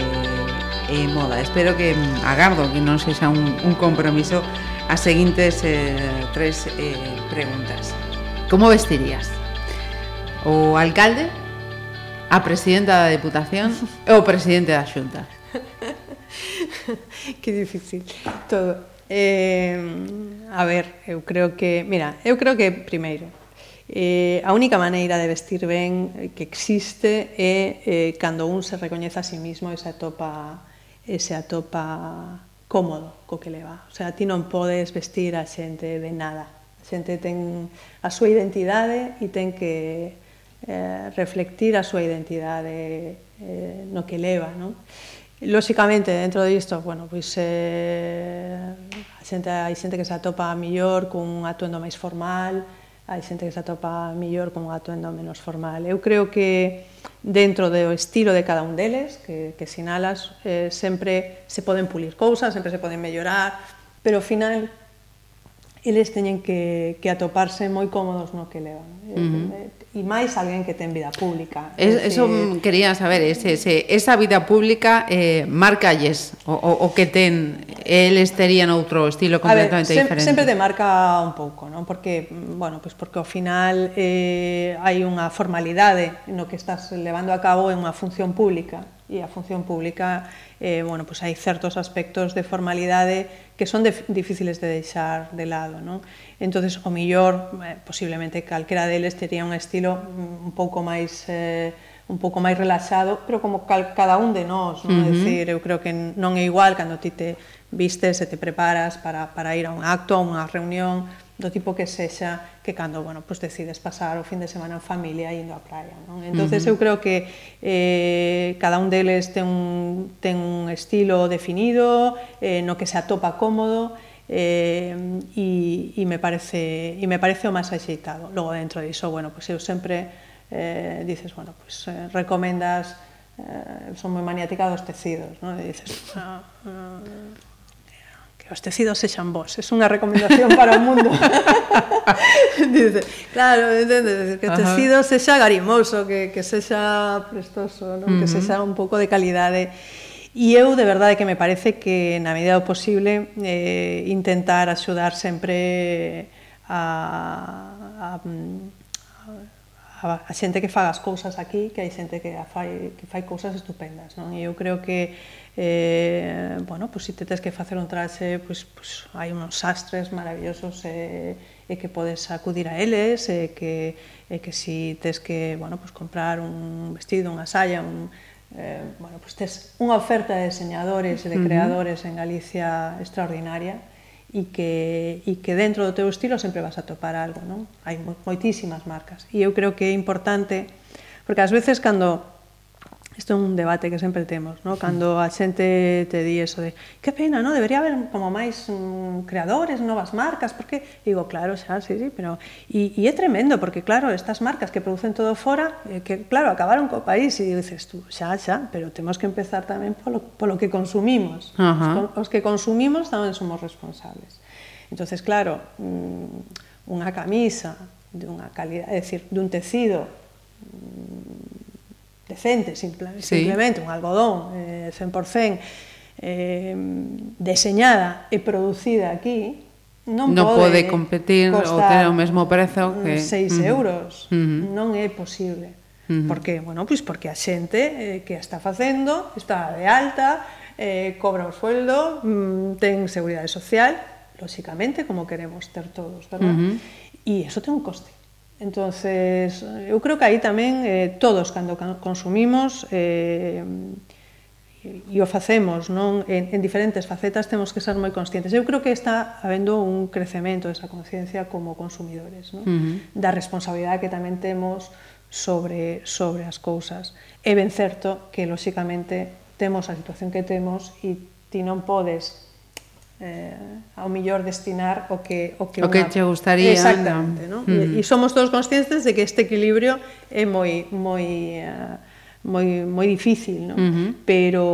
e eh, eh, moda. Espero que mm, agardo que non sexa un, un compromiso as seguintes eh, tres eh, preguntas. Como vestirías? O alcalde? A presidenta da Deputación? ou presidente da Xunta? que difícil todo. Eh, a ver, eu creo que, mira, eu creo que primeiro Eh, a única maneira de vestir ben eh, que existe é eh, cando un se recoñece a sí mismo e se atopa, e se atopa cómodo co que leva. O sea, ti non podes vestir a xente de nada. A xente ten a súa identidade e ten que eh, reflectir a súa identidade eh, no que leva, non? Lóxicamente, dentro disto, bueno, pois eh, a xente, hai xente que se atopa mellor cun atuendo máis formal, hai xente que se atopa millor con un atuendo menos formal. Eu creo que dentro do estilo de cada un deles, que, que sinalas, eh, sempre se poden pulir cousas, sempre se poden mellorar, pero ao final eles teñen que, que atoparse moi cómodos no que levan. Uh eh, -huh e máis alguén que ten vida pública. Es, ese... Eso quería saber, ese, ese, esa vida pública eh, marcalles o, o, o que ten eles terían outro estilo completamente a ver, sem, diferente. Sempre te marca un pouco, non? Porque, mm, bueno, pues porque ao final eh, hai unha formalidade no que estás levando a cabo en unha función pública e a función pública eh, bueno, pues hai certos aspectos de formalidade que son de, difíciles de deixar de lado. Non? entonces o millor, eh, posiblemente calquera deles tería un estilo un pouco máis eh, un pouco máis relaxado, pero como cal, cada un de nós, non? Uh -huh. decir, eu creo que non é igual cando ti te vistes e te preparas para, para ir a un acto, a unha reunión, do tipo que sexa que cando bueno, pues decides pasar o fin de semana en familia indo á praia. Non? Entonces uh -huh. eu creo que eh, cada un deles ten un, ten un estilo definido, eh, no que se atopa cómodo, eh, e, e, me parece, e me parece o máis axeitado. Logo dentro diso, bueno, pues eu sempre eh, dices, bueno, pues eh, recomendas eh, son moi maniática dos tecidos, non? E dices, ah, ah, que os tecidos sexan vos, es unha recomendación para o mundo. Dice, claro, entendes, que o tecido sexa garimoso, que, que sexa prestoso, non? Uh -huh. que sexa un pouco de calidade. E eu, de verdade, que me parece que, na medida do posible, eh, intentar axudar sempre a, a, a, a xente que faga as cousas aquí, que hai xente que, a fai, que fai cousas estupendas. Non? E eu creo que eh, bueno, pues, se si tedes que facer un traxe, pues, pues, hai uns sastres maravillosos eh, e que podes acudir a eles, e que, e que si tes que, bueno, pues, comprar un vestido, unha saia, un, eh, bueno, pues, tes unha oferta de diseñadores e de creadores en Galicia extraordinaria e que, e que dentro do teu estilo sempre vas a topar algo, non? Hai moitísimas marcas. E eu creo que é importante, porque ás veces cando Isto é un debate que sempre temos, no? cando mm. a xente te di eso de que pena, no? debería haber como máis um, mm, creadores, novas marcas, porque digo, claro, xa, sí, sí, pero e, e é tremendo, porque claro, estas marcas que producen todo fora, eh, que claro, acabaron co país e dices tú, xa, xa, pero temos que empezar tamén polo, polo que consumimos. Uh -huh. os, os que consumimos tamén somos responsables. Entonces, claro, mm, unha camisa de unha calidade, é dicir, dun tecido decente, simple, sí. simplemente, un algodón eh, 100% eh, deseñada e producida aquí, non, non pode, pode competir ou ter o mesmo prezo mm, que 6 euros. Uh -huh. Non é posible. Uh -huh. Porque, bueno, pois porque a xente eh, que a está facendo está de alta, eh, cobra o sueldo, mm, ten seguridade social, lóxicamente, como queremos ter todos, verdad? Uh -huh. E iso ten un coste. Entonces, eu creo que aí tamén eh, todos cando consumimos eh, e o facemos non en, en diferentes facetas temos que ser moi conscientes. Eu creo que está habendo un crecemento desa conciencia como consumidores, non? Uh -huh. da responsabilidade que tamén temos sobre sobre as cousas. É ben certo que lóxicamente temos a situación que temos e ti non podes eh, ao millor destinar o que o que, o que una... gustaría exactamente, no? Mm. E somos todos conscientes de que este equilibrio é moi moi uh, moi moi difícil, no? Uh -huh. Pero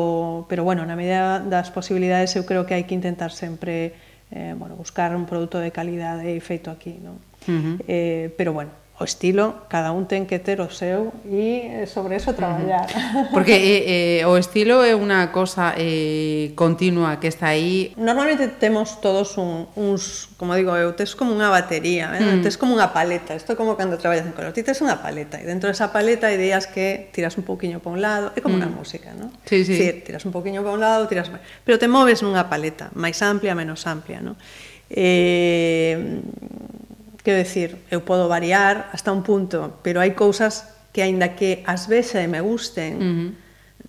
pero bueno, na medida das posibilidades eu creo que hai que intentar sempre eh, bueno, buscar un produto de calidade feito aquí, no? Uh -huh. eh, pero bueno, o estilo cada un ten que ter o seu e eh, sobre eso traballar. Porque eh, eh, o estilo é unha cosa eh, continua que está aí. Normalmente temos todos un, uns, como digo eu, tes como unha batería, eh? mm. tes como unha paleta, isto é como cando traballas en color, ti tes unha paleta e dentro desa paleta hai días que tiras un pouquiño para un lado, é como mm. na música, non? Sí, sí. Decir, tiras un pouquiño para un lado, tiras máis, pero te moves nunha paleta máis amplia, menos amplia, non? Eh, Quero decir, eu podo variar hasta un punto, pero hai cousas que aínda que ás veces me gusten, uh -huh.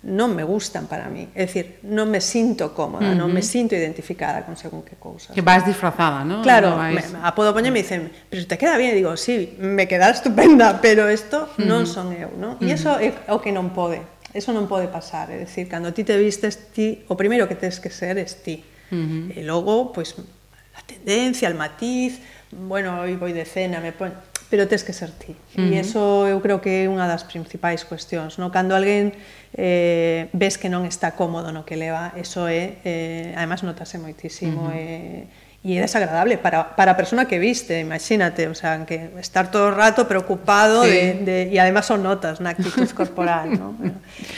non me gustan para mí. É dicir, non me sinto cómoda, uh -huh. non me sinto identificada con según que cousas. Que vas disfrazada, non? Claro, no vais... me, a podo poñer e me dicen, pero te queda bien, e digo, sí, me queda estupenda, pero isto non uh -huh. son eu, non? E uh -huh. iso é o que non pode, eso non pode pasar, é dicir, cando ti te vistes ti, o primeiro que tens que ser é ti. Uh -huh. E logo, pois, pues, a tendencia, el matiz, bueno, hoy voy de cena, me pon... pero tes que ser ti. Uh -huh. E iso eu creo que é unha das principais cuestións, no? Cando alguén eh, ves que non está cómodo no que leva, eso é, eh, además notase moitísimo, uh -huh. eh, y es desagradable para, para persona que viste, imagínate, o sea, que estar todo o rato preocupado sí. de, de, y además son notas, na actitud corporal, ¿no?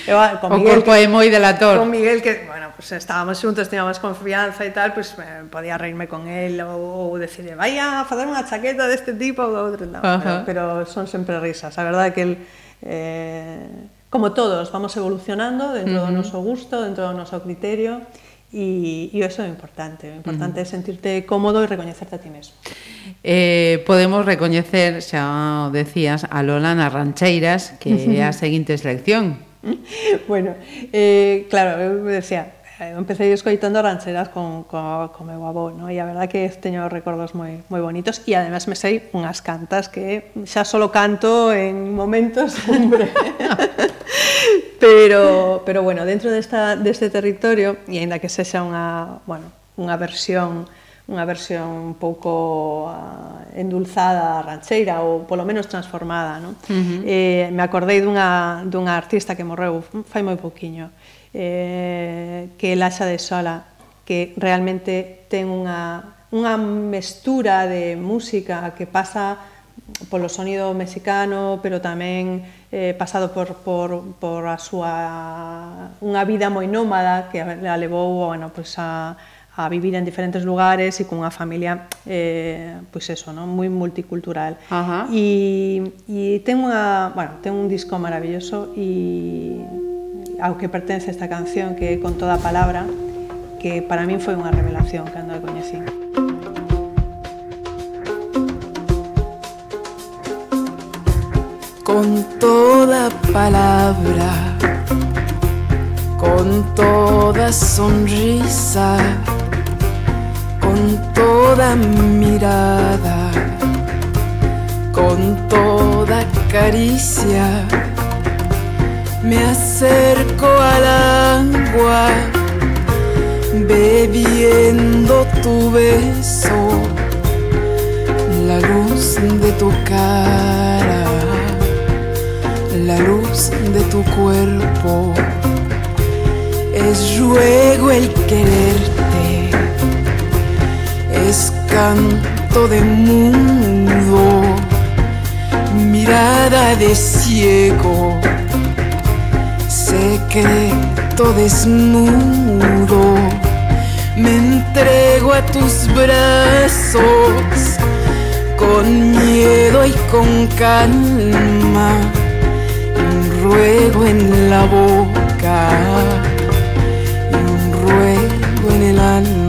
Yo, ah, con o Miguel, corpo que, é moi delator. Con Miguel, que, bueno, pues estábamos xuntos, teníamos confianza e tal, pues eh, podía reírme con él ou, ou decirle, vaya a facer unha chaqueta de tipo ou do outro", no, pero, pero, son sempre risas, A verdade é que el Eh, como todos, vamos evolucionando dentro uh -huh. do noso gusto, dentro do noso criterio. E, e eso é importante, o importante uh -huh. é sentirte cómodo e recoñecerte a ti mesmo. Eh, podemos recoñecer, xa o decías, a Lola nas rancheiras, que é a seguinte selección. bueno, eh, claro, eu decía, Eh, eu empecé escoitando rancheras con, con, con meu avó, no? e a verdad que teño recordos moi, moi bonitos e además me sei unhas cantas que xa solo canto en momentos cumbre. pero, pero bueno, dentro desta, deste territorio, e aínda que sexa unha, bueno, unha versión unha versión un pouco uh, endulzada rancheira ou polo menos transformada, non? Uh -huh. eh, me acordei dunha, dunha artista que morreu fai moi pouquiño, eh, que de Sola, que realmente ten unha, unha mestura de música que pasa polo sonido mexicano, pero tamén eh, pasado por, por, por a súa unha vida moi nómada que a levou bueno, pues a, a vivir en diferentes lugares e cunha familia eh, pois eso, non? moi multicultural. Ajá. E, e ten, unha, bueno, ten un disco maravilloso e ao que pertence esta canción que con toda palabra que para min foi unha revelación cando a coñecí. con toda palabra, con toda sonrisa, con toda mirada, con toda caricia. Me acerco al agua, bebiendo tu beso, la luz de tu cara la luz de tu cuerpo. Es ruego el quererte, es canto de mundo, mirada de ciego, secreto desnudo. Me entrego a tus brazos con miedo y con calma ruego en la boca y un ruego en el alma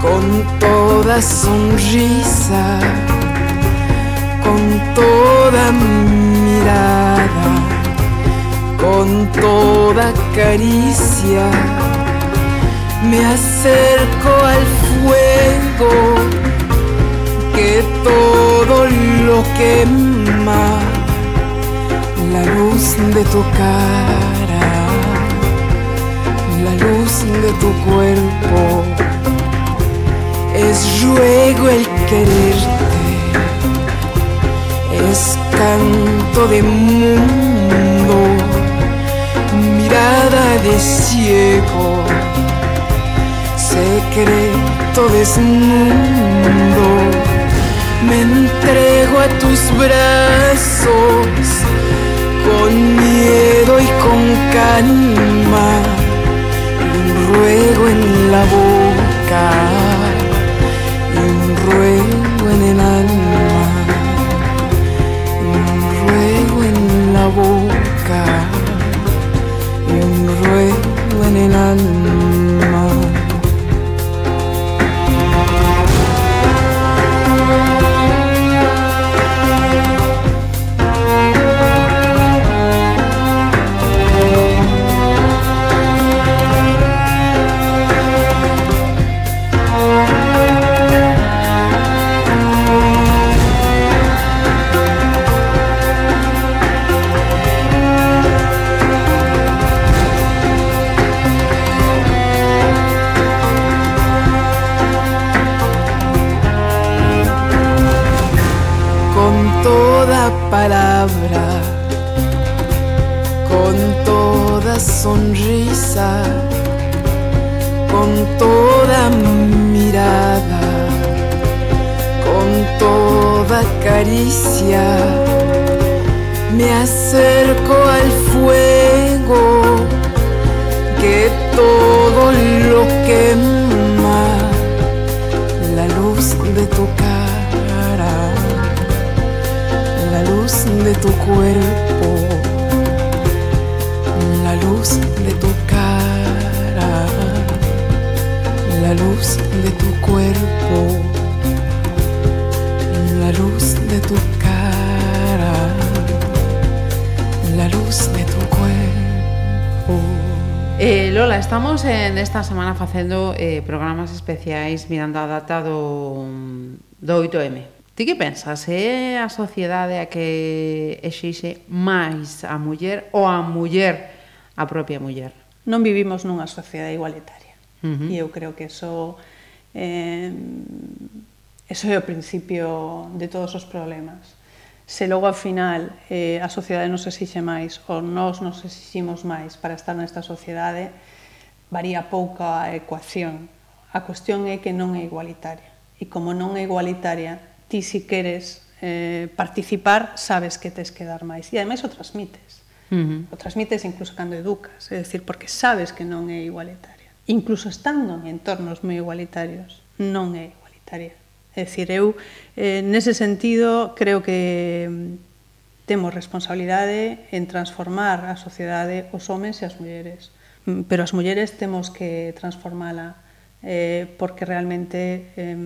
con toda sonrisa con toda mirada, con toda caricia, me acerco al fuego que todo lo quema, la luz de tu cara, luz de tu cuerpo. Es ruego el quererte, es canto de mundo, mirada de ciego, secreto desnudo. Me entrego a tus brazos con miedo y con calma, ruego en la boca, y un ruego en el alma, y un ruego en la boca, y un ruego en el alma. Con toda mirada, con toda caricia, me acerco al fuego que todo lo quema, la luz de tu cara la luz de tu cuerpo, dende esta semana facendo eh, programas especiais mirando a data do, do 8M. Ti que pensas? É a sociedade a que exixe máis a muller ou a muller a propia muller? Non vivimos nunha sociedade igualitaria. Uh -huh. E eu creo que eso eh, eso é o principio de todos os problemas se logo ao final eh, a sociedade nos exixe máis ou nós nos exiximos máis para estar nesta sociedade, varía pouca a ecuación. A cuestión é que non é igualitaria. E como non é igualitaria, ti si queres eh, participar, sabes que tes que dar máis. E ademais o transmites. Uh -huh. O transmites incluso cando educas, é dicir, porque sabes que non é igualitaria. Incluso estando en entornos moi igualitarios, non é igualitaria. É dicir, eu, eh, nese sentido, creo que mm, temos responsabilidade en transformar a sociedade, os homens e as mulleres Mm, pero as mulleres temos que transformala eh, porque realmente eh,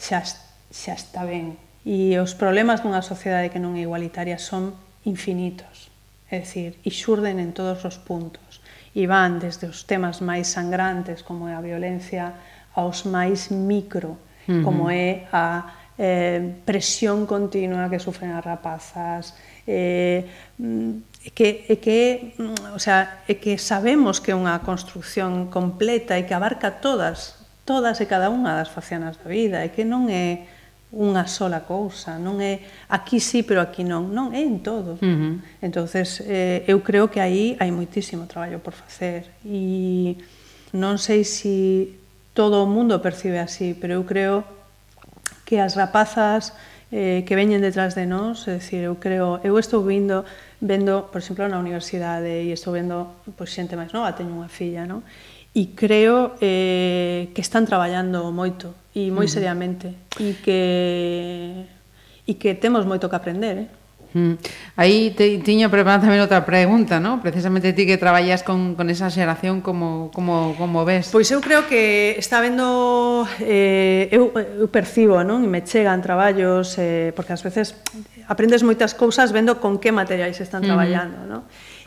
xa, xa está ben. E os problemas dunha sociedade que non é igualitaria son infinitos, é dicir, e xurden en todos os puntos. E van desde os temas máis sangrantes, como é a violencia, aos máis micro, uh -huh. como é a eh, presión continua que sufren as rapazas, eh, mm, que, é que, mm, o sea, é que sabemos que é unha construcción completa e que abarca todas, todas e cada unha das facenas da vida, e que non é unha sola cousa, non é aquí sí, pero aquí non, non é en todo. Uh -huh. Entonces, eh, eu creo que aí hai moitísimo traballo por facer e non sei se si todo o mundo percibe así, pero eu creo que as rapazas eh, que veñen detrás de nós, é dicir, eu creo, eu estou vindo vendo, por exemplo, na universidade e estou vendo pois, xente máis nova, teño unha filla, non? E creo eh, que están traballando moito e moi seriamente e que e que temos moito que aprender, eh? Mm. Aí te, tiña preparada tamén outra pregunta, ¿no? Precisamente ti que traballas con, con esa xeración como, como, como ves Pois eu creo que está vendo eh, eu, eu percibo, non? E me chegan traballos eh, porque ás veces aprendes moitas cousas vendo con que materiais están traballando, uh -huh. non?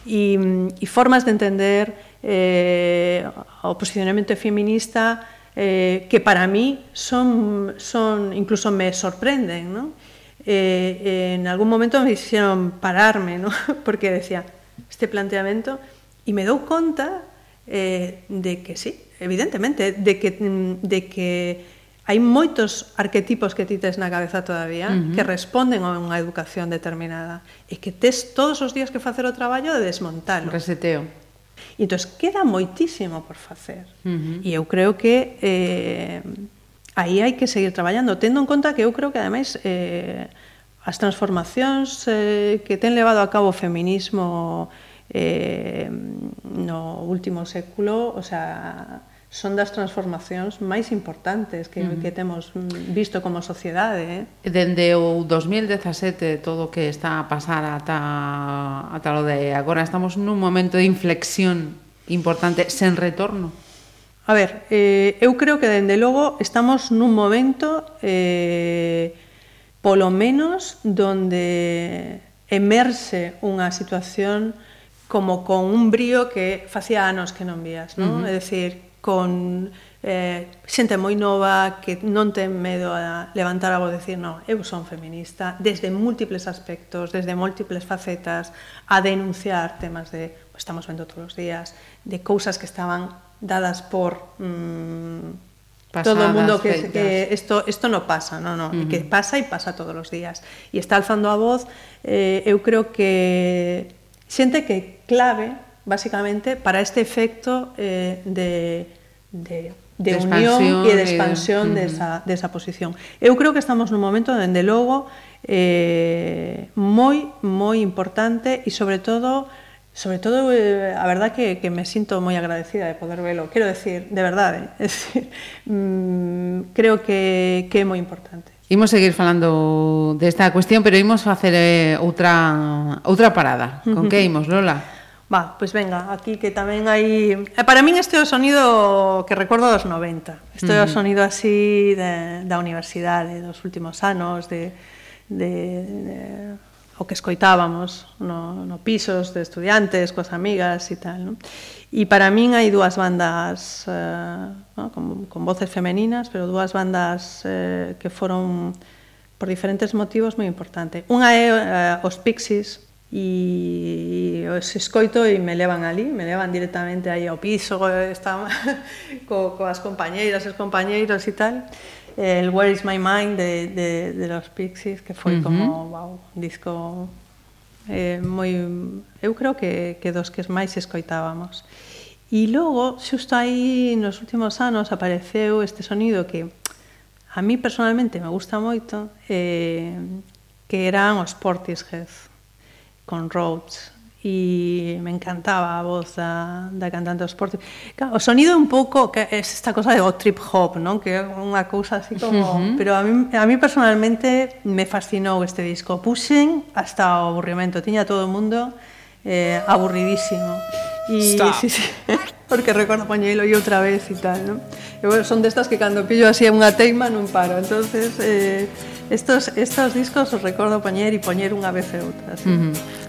E, e formas de entender eh, o posicionamento feminista eh, que para mí son, son incluso me sorprenden, non? eh, en algún momento me hicieron pararme, ¿no? porque decía este planteamiento y me doy cuenta eh, de que sí, evidentemente, de que, de que hai moitos arquetipos que ti tes na cabeza todavía uh -huh. que responden a unha educación determinada e que tes todos os días que facer o traballo de desmontalo. Reseteo. E entón, queda moitísimo por facer. Uh -huh. E eu creo que eh, aí hai que seguir traballando, tendo en conta que eu creo que, ademais, eh, as transformacións eh, que ten levado a cabo o feminismo eh, no último século, o sea, son das transformacións máis importantes que, uh -huh. que temos visto como sociedade. Eh? Dende o 2017, todo o que está a pasar ata, ata lo de agora, estamos nun momento de inflexión importante, sen retorno. A ver, eh, eu creo que dende logo estamos nun momento eh, polo menos donde emerxe unha situación como con un brío que facía anos que non vías, non? Uh -huh. É dicir, con eh, xente moi nova que non ten medo a levantar a voz e decir non, eu son feminista desde múltiples aspectos, desde múltiples facetas a denunciar temas de, estamos vendo todos os días, de cousas que estaban dadas por mm, Pasadas, todo o mundo que, feitas. que esto, esto no pasa, no, no, uh -huh. que pasa e pasa todos os días. E está alzando a voz, eh, eu creo que xente que clave básicamente para este efecto eh, de, de, de, de, unión e de expansión e... desa, desa posición. Eu creo que estamos nun momento, dende logo, eh, moi, moi importante e, sobre todo, sobre todo, eh, a verdad que, que me sinto moi agradecida de poder velo. Quero decir, de verdade, es decir, mm, creo que, que é moi importante. Imos seguir falando desta cuestión, pero imos facer eh, outra outra parada. Con que imos, Lola? Va, pois venga, aquí que tamén hai... Eh, para min este é o sonido que recordo dos 90. Este é o sonido así de, da universidade, dos últimos anos, de, de, de o que escoitábamos no, no pisos de estudiantes, coas amigas e tal. Non? E para min hai dúas bandas eh, no? con, con voces femeninas, pero dúas bandas eh, que foron por diferentes motivos moi importante. Unha é eh, os Pixies, e os escoito e me levan ali, me levan directamente aí ao piso, está, co, coas compañeiras, os compañeiros e tal. El Where is my mind de, de, de los Pixies, que foi uh -huh. como, wow, un disco eh, moi... Eu creo que, que dos que máis escoitábamos. E logo, xusto aí, nos últimos anos, apareceu este sonido que a mí personalmente me gusta moito, eh, que eran os Portishead con Rhodes e me encantaba a voz da, da cantante dos Portis. O sonido un pouco que é esta cosa do trip hop, non? Que é unha cousa así como, uh -huh. pero a mí a mí personalmente me fascinou este disco. Puxen hasta o aburrimento, tiña todo o mundo eh aburridísimo. E sí, sí, porque recordo poñelo eu outra vez e tal, non? Eu son destas que cando pillo así unha teima non paro. Entonces, eh estos estos discos os recordo poñer e poñer unha vez e outra, así. Uh -huh.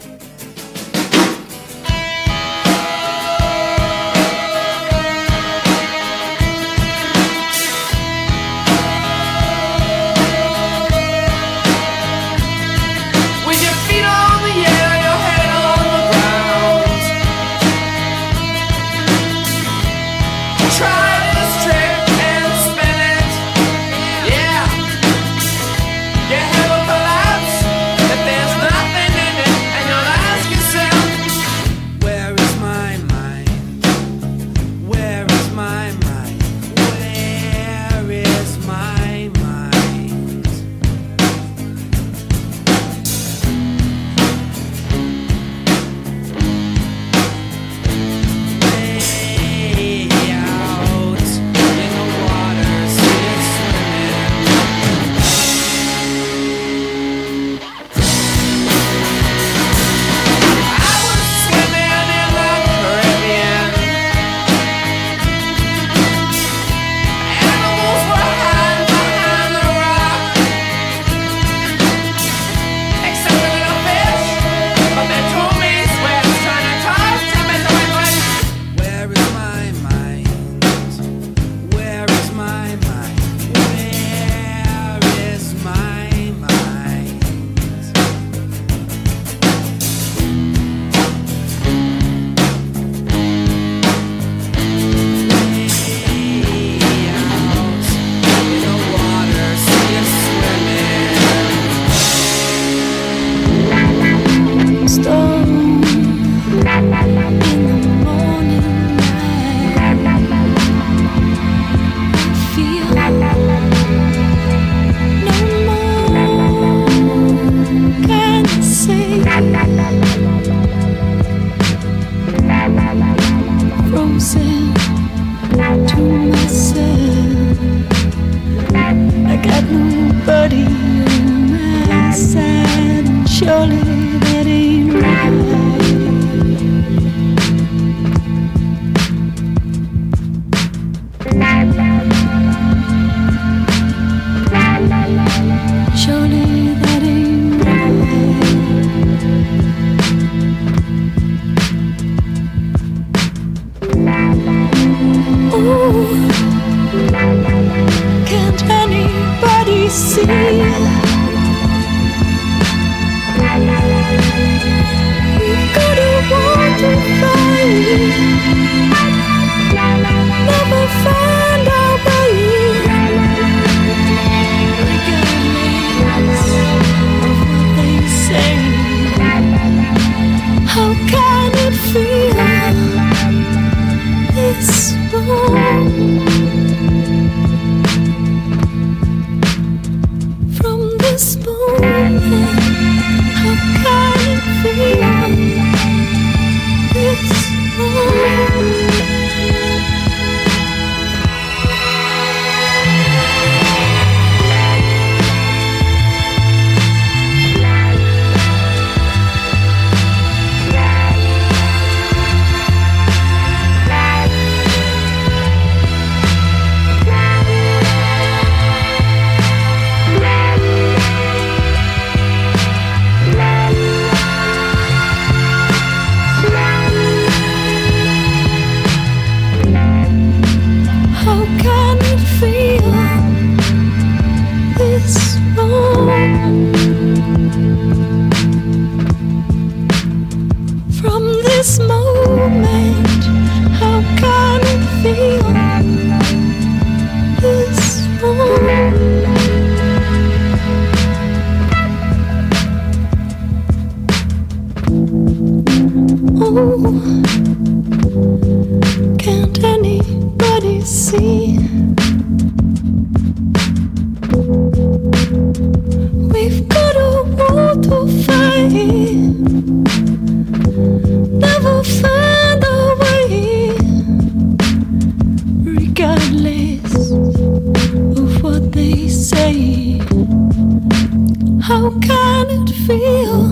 How can it feel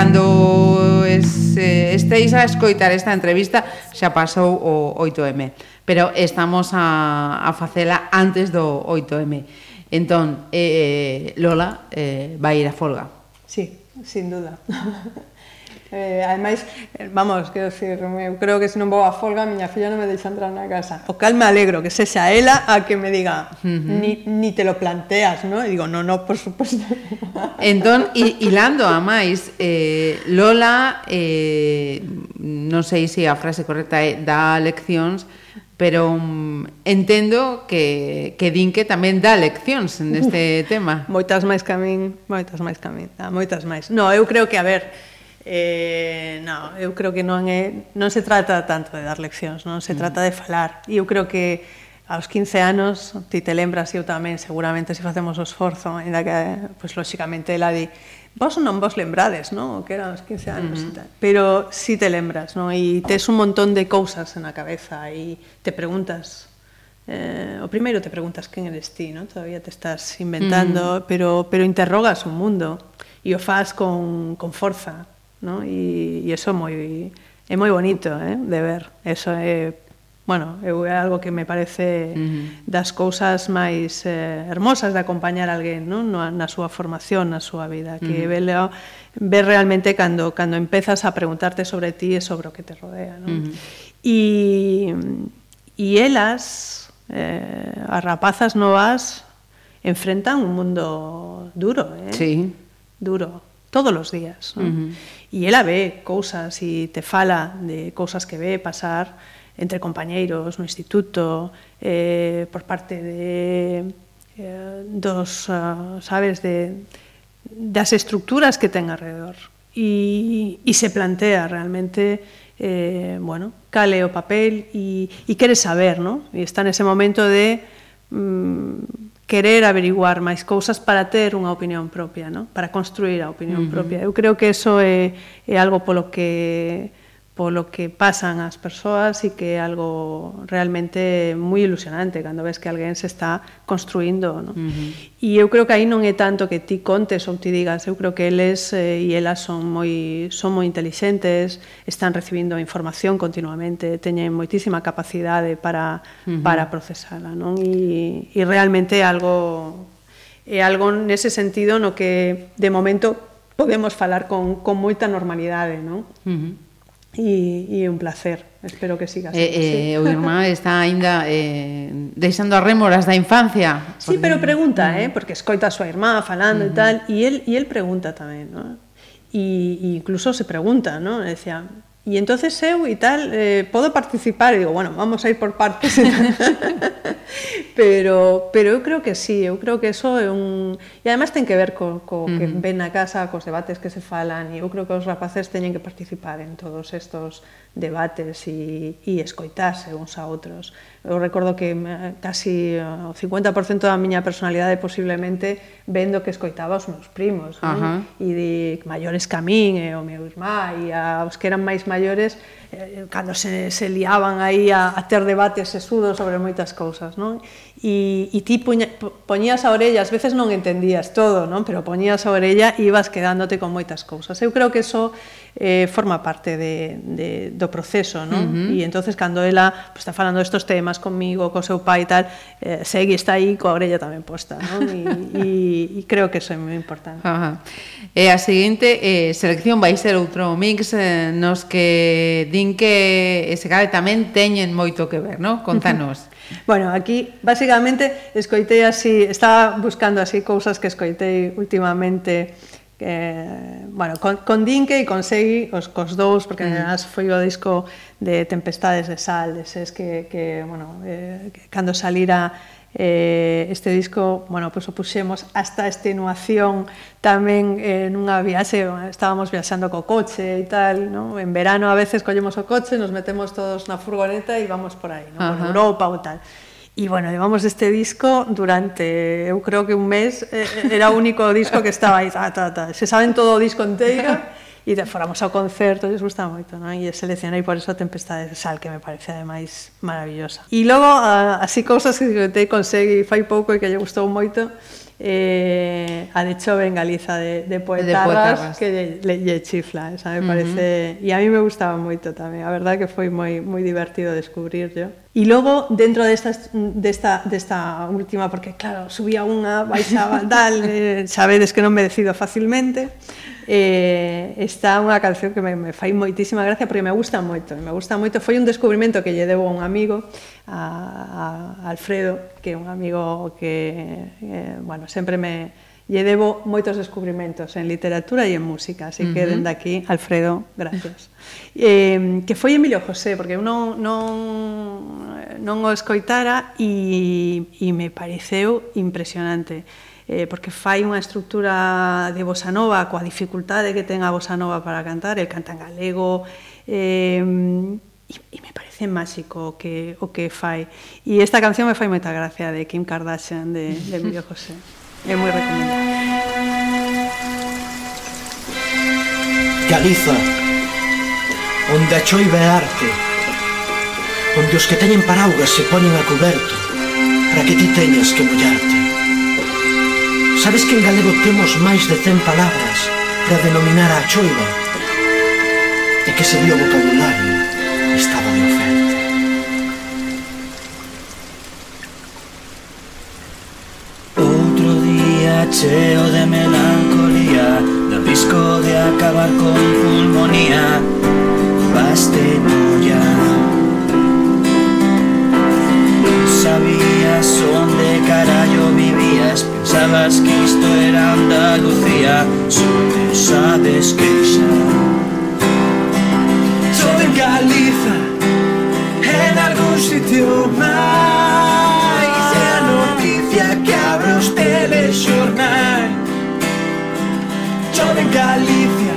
cando es, eh, esteis a escoitar esta entrevista xa pasou o 8M, pero estamos a, a facela antes do 8M. Entón, eh, Lola eh, vai ir a folga. Sí, sin duda. Eh, ademais, eh, vamos, quero dicir, eu creo que se non vou a folga, a miña filla non me deixa entrar na casa. O cal me alegro que sexa ela a que me diga, uh -huh. ni, ni te lo planteas, ¿no? E digo, no, no, por suposto. Entón, hilando a máis, eh, Lola, eh, non sei se a frase correcta é dá leccións, pero um, entendo que, que din que tamén dá leccións neste tema. Moitas máis que a min, moitas máis que a min, moitas máis. No, eu creo que, a ver, Eh, no, eu creo que non, é, non se trata tanto de dar leccións, non se trata de falar. E eu creo que aos 15 anos, ti te lembras, eu tamén, seguramente, se facemos o esforzo, ainda que, pois, lóxicamente, ela di, vos non vos lembrades, non? O que era aos 15 anos uh -huh. e tal. Pero si sí te lembras, non? E tes un montón de cousas na cabeza e te preguntas, Eh, o primeiro te preguntas quen eres ti, ¿no? Todavía te estás inventando, mm. Uh -huh. pero pero interrogas un mundo e o fas con con forza, ¿no? E, e eso moi é moi bonito, eh, de ver. Eso é bueno, é algo que me parece das cousas máis eh, hermosas de acompañar alguén non? Na, na súa formación, na súa vida, que uh -huh. ver realmente cando, cando empezas a preguntarte sobre ti e sobre o que te rodea. Non? Uh -huh. E, e elas, eh, as rapazas novas, enfrentan un mundo duro, eh? sí. duro, todos os días. Non? Uh -huh e ela ve cousas e te fala de cousas que ve pasar entre compañeiros no instituto, eh, por parte de, eh, dos, uh, sabes, de, das estructuras que ten alrededor. E, e se plantea realmente eh, bueno, cale o papel e, e quere saber, ¿no? e está nese momento de mm, querer averiguar máis cousas para ter unha opinión propia, non? para construir a opinión uh -huh. propia. Eu creo que eso é, é algo polo que polo que pasan as persoas e que é algo realmente moi ilusionante cando ves que alguén se está construindo. No? Uh -huh. E eu creo que aí non é tanto que ti contes ou ti digas, eu creo que eles eh, e elas son moi, son moi inteligentes, están recibindo información continuamente, teñen moitísima capacidade para, uh -huh. para procesala. Non? E, e realmente é algo é algo nese sentido no que de momento podemos falar con, con moita normalidade, non? Uh -huh e, e un placer. Espero que siga eh, así. Eh, eh, o irmá está aínda eh, deixando as rémoras da infancia. Porque... Sí, pero pregunta, eh, porque escoita a súa irmá falando uh -huh. e tal, e el, e el pregunta tamén, ¿no? E, e incluso se pregunta, ¿no? Decía, e entonces eu e tal, eh, podo participar? E digo, bueno, vamos a ir por partes. pero, pero eu creo que sí, eu creo que eso é un... E además ten que ver co, co uh -huh. que ven na casa, cos debates que se falan, e eu creo que os rapaces teñen que participar en todos estos debates e, e escoitarse uns a outros. Eu recordo que casi o 50% da miña personalidade posiblemente vendo que escoitaba os meus primos, uh -huh. e de maiores que a min, e o meu irmá, e aos que eran máis maiores, eh, cando se, se liaban aí a, a ter debates sesudos sobre moitas cousas, non? E, e ti puña, poñías a orella, ás veces non entendías todo, non? Pero poñías a orella e ibas quedándote con moitas cousas. Eu creo que eso eh, forma parte de, de, do proceso, non? Uh -huh. E entonces cando ela pues, está falando estos temas comigo, co seu pai e tal, eh, segue está aí coa orella tamén posta, non? E, e, e creo que eso é moi importante. Ajá. E a seguinte eh, selección vai ser outro mix eh, nos que din que ese cabe tamén teñen moito que ver, non? Contanos. Bueno, aquí basicamente escoitei así, estaba buscando así cousas que escoitei últimamente eh, bueno, con, con Dinke e con Segui os, cos dous, porque mm. además foi o disco de Tempestades de Sal, deses que, que bueno, eh, que cando salira eh, este disco, bueno, pois pues, o puxemos hasta extenuación tamén eh, nunha viaxe, estábamos viaxando co coche e tal, ¿no? en verano a veces collemos o coche, nos metemos todos na furgoneta e vamos por aí, ¿no? por Europa ou tal. E, bueno, levamos este disco durante, eu creo que un mes, eh, era o único disco que estaba aí, ta, ta, ta. se saben todo o disco inteiro, e de, foramos ao concerto, lles gusta moito, non? E seleccionei por eso a Tempestade de Sal, que me parece ademais maravillosa. E logo, ah, así cousas que te consegui fai pouco e que lle gustou moito, eh, a de Chove en Galiza de, de poetarras, de que lle, le, lle chifla, esa me parece, uh -huh. e a mí me gustaba moito tamén, a verdad que foi moi moi divertido descubrirlo. E logo dentro desta, desta desta última porque claro, subía unha, baixaba, tal, eh, sabedes que non me decido facilmente. Eh, está unha canción que me, me fai moitísima gracia porque me gusta moito, me gusta moito, foi un descubrimento que lle debo a un amigo a, a Alfredo, que é un amigo que, eh, bueno, sempre me lle debo moitos descubrimentos en literatura e en música, así que uh -huh. dende aquí, Alfredo, gracias. eh, que foi Emilio José, porque eu non, non, non o escoitara e, e me pareceu impresionante eh, porque fai unha estructura de bossa nova coa dificultade que ten a bossa nova para cantar, el canta en galego, eh, e, e me parece é máxico o que, o que fai. E esta canción me fai moita gracia de Kim Kardashian, de, de Emilio José. É moi recomendable. Galiza, onde a choiva é arte, onde os que teñen paraugas se poñen a coberto, para que ti teñas que mollarte. Sabes que en galego temos máis de 100 palabras para denominar a choiva, e que se dio vocabulario. tacheo de melancolía, del risco de acabar con pulmonía, ya No sabías dónde carajo vivías, pensabas que esto era Andalucía, solo sabes que Galicia,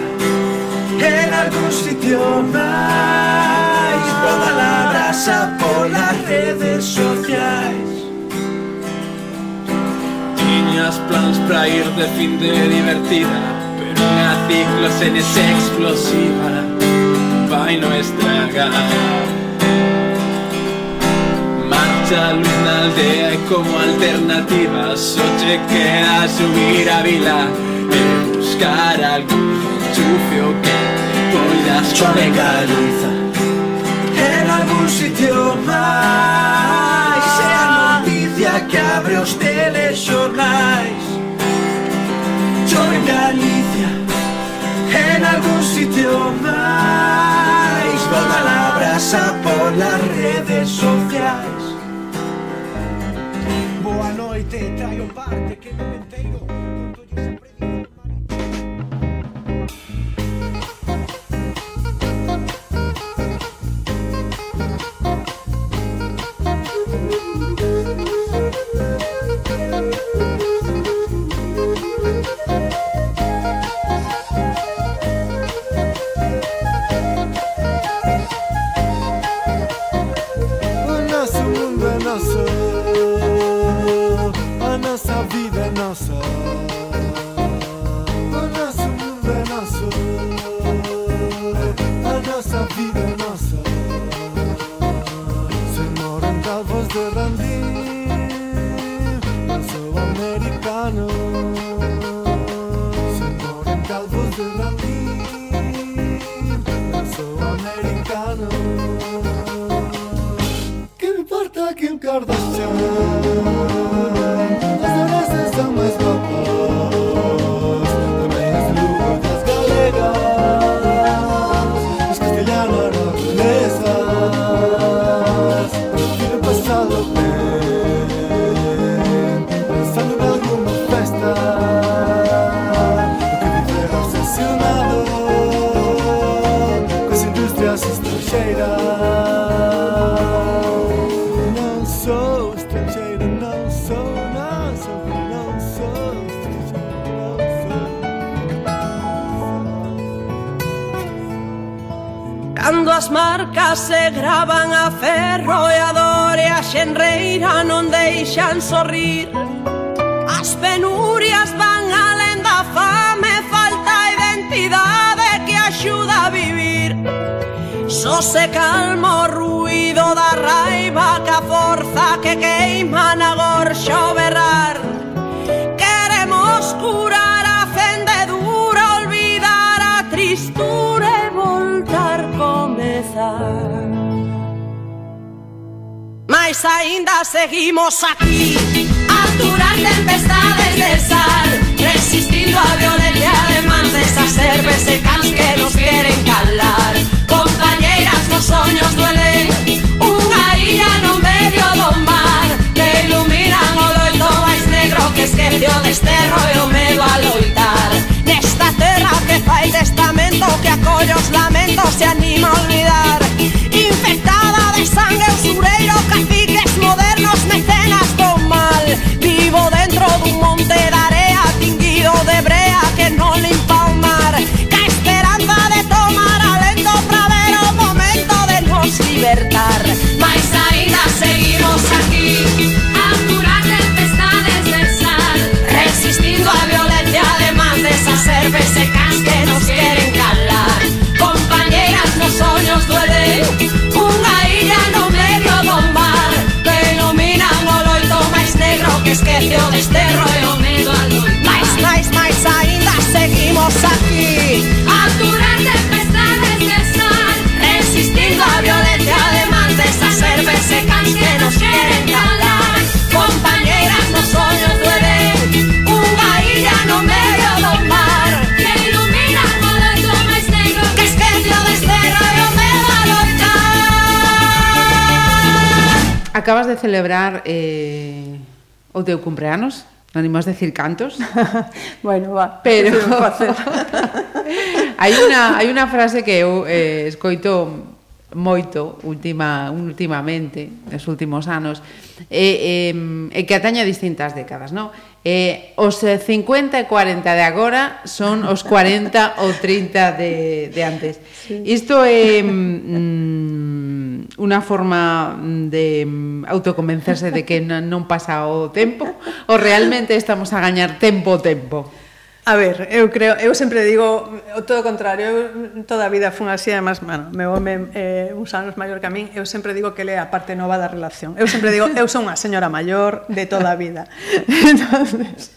en algún sitio más. Toda la brasa por las redes sociales. Tiñas plans para ir de fin de divertida, pero unha ciclosenes explosiva vai no estragar alumna aldea y como alternativa. Oye que a subir a Vila buscar algún enchufe o que poidas conectar En algún sitio máis É a noticia que abre os telexornais Chove en Galicia En algún sitio máis palabras la brasa polas redes sociais Boa noite, traio parte que non me enteiro Contolle esa Se graban a ferro e a dor e a xenreira non deixan sorrir. As penurias van alén da fame, falta identidade que axuda a vivir. Só se calma o ruido da raiva que a forza que queima na gorxa o berrar. ainda seguimos aquí a tempestades de sal, resistiendo a violencia además de esas cervececas que nos quieren calar. Compañeras, los sueños duelen. celebrar eh, o teu cumpleanos, non imos decir cantos. bueno, va. Pero hai unha hai unha frase que eu eh, escoito moito última, últimamente, nos últimos anos, e, e, e que ataña distintas décadas, non? Eh, os 50 e 40 de agora son os 40 ou 30 de, de antes. Sí. Isto é... Mm, unha forma mm, de mm, autoconvencerse de que non pasa o tempo ou realmente estamos a gañar tempo o tempo? A ver, eu creo, eu sempre digo o todo o contrario, eu toda a vida fun así, además, mano, meu home eh, uns anos maior que a min, eu sempre digo que ele é a parte nova da relación. Eu sempre digo, eu son unha señora maior de toda a vida. Entonces,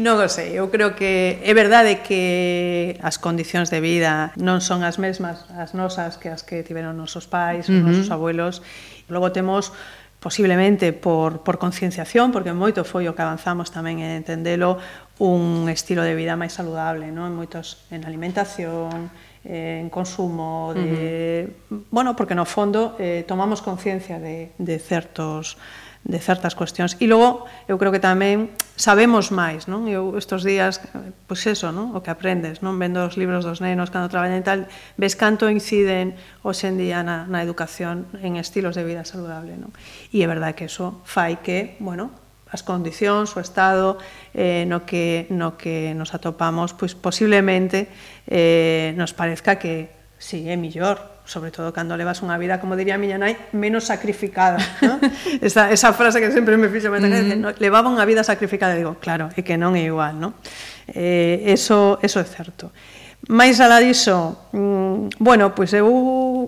non o sei, eu creo que é verdade que as condicións de vida non son as mesmas as nosas que as que tiveron nosos pais, uh -huh. nosos abuelos. Logo temos posiblemente por, por concienciación, porque moito foi o que avanzamos tamén en entendelo, un estilo de vida máis saludable, non? En moitos en alimentación, en consumo de, uh -huh. bueno, porque no fondo eh tomamos conciencia de de certos de certas cuestións. E logo, eu creo que tamén sabemos máis, non? Eu estes días, pois eso, non? O que aprendes, non? Vendo os libros dos nenos cando traballan e tal, ves canto inciden hoxe en día na, na educación en estilos de vida saludable, non? E é verdade que eso fai que, bueno, as condicións, o estado eh, no, que, no que nos atopamos, pois posiblemente eh, nos parezca que si sí, é millor, sobre todo cando levas unha vida, como diría a miña nai, menos sacrificada. ¿no? esa, esa frase que sempre me fixo, me mm -hmm. no, levaba unha vida sacrificada, digo, claro, é que non é igual, ¿no? Eh, eso, eso é certo. Máis alá diso, mmm, bueno, pois eu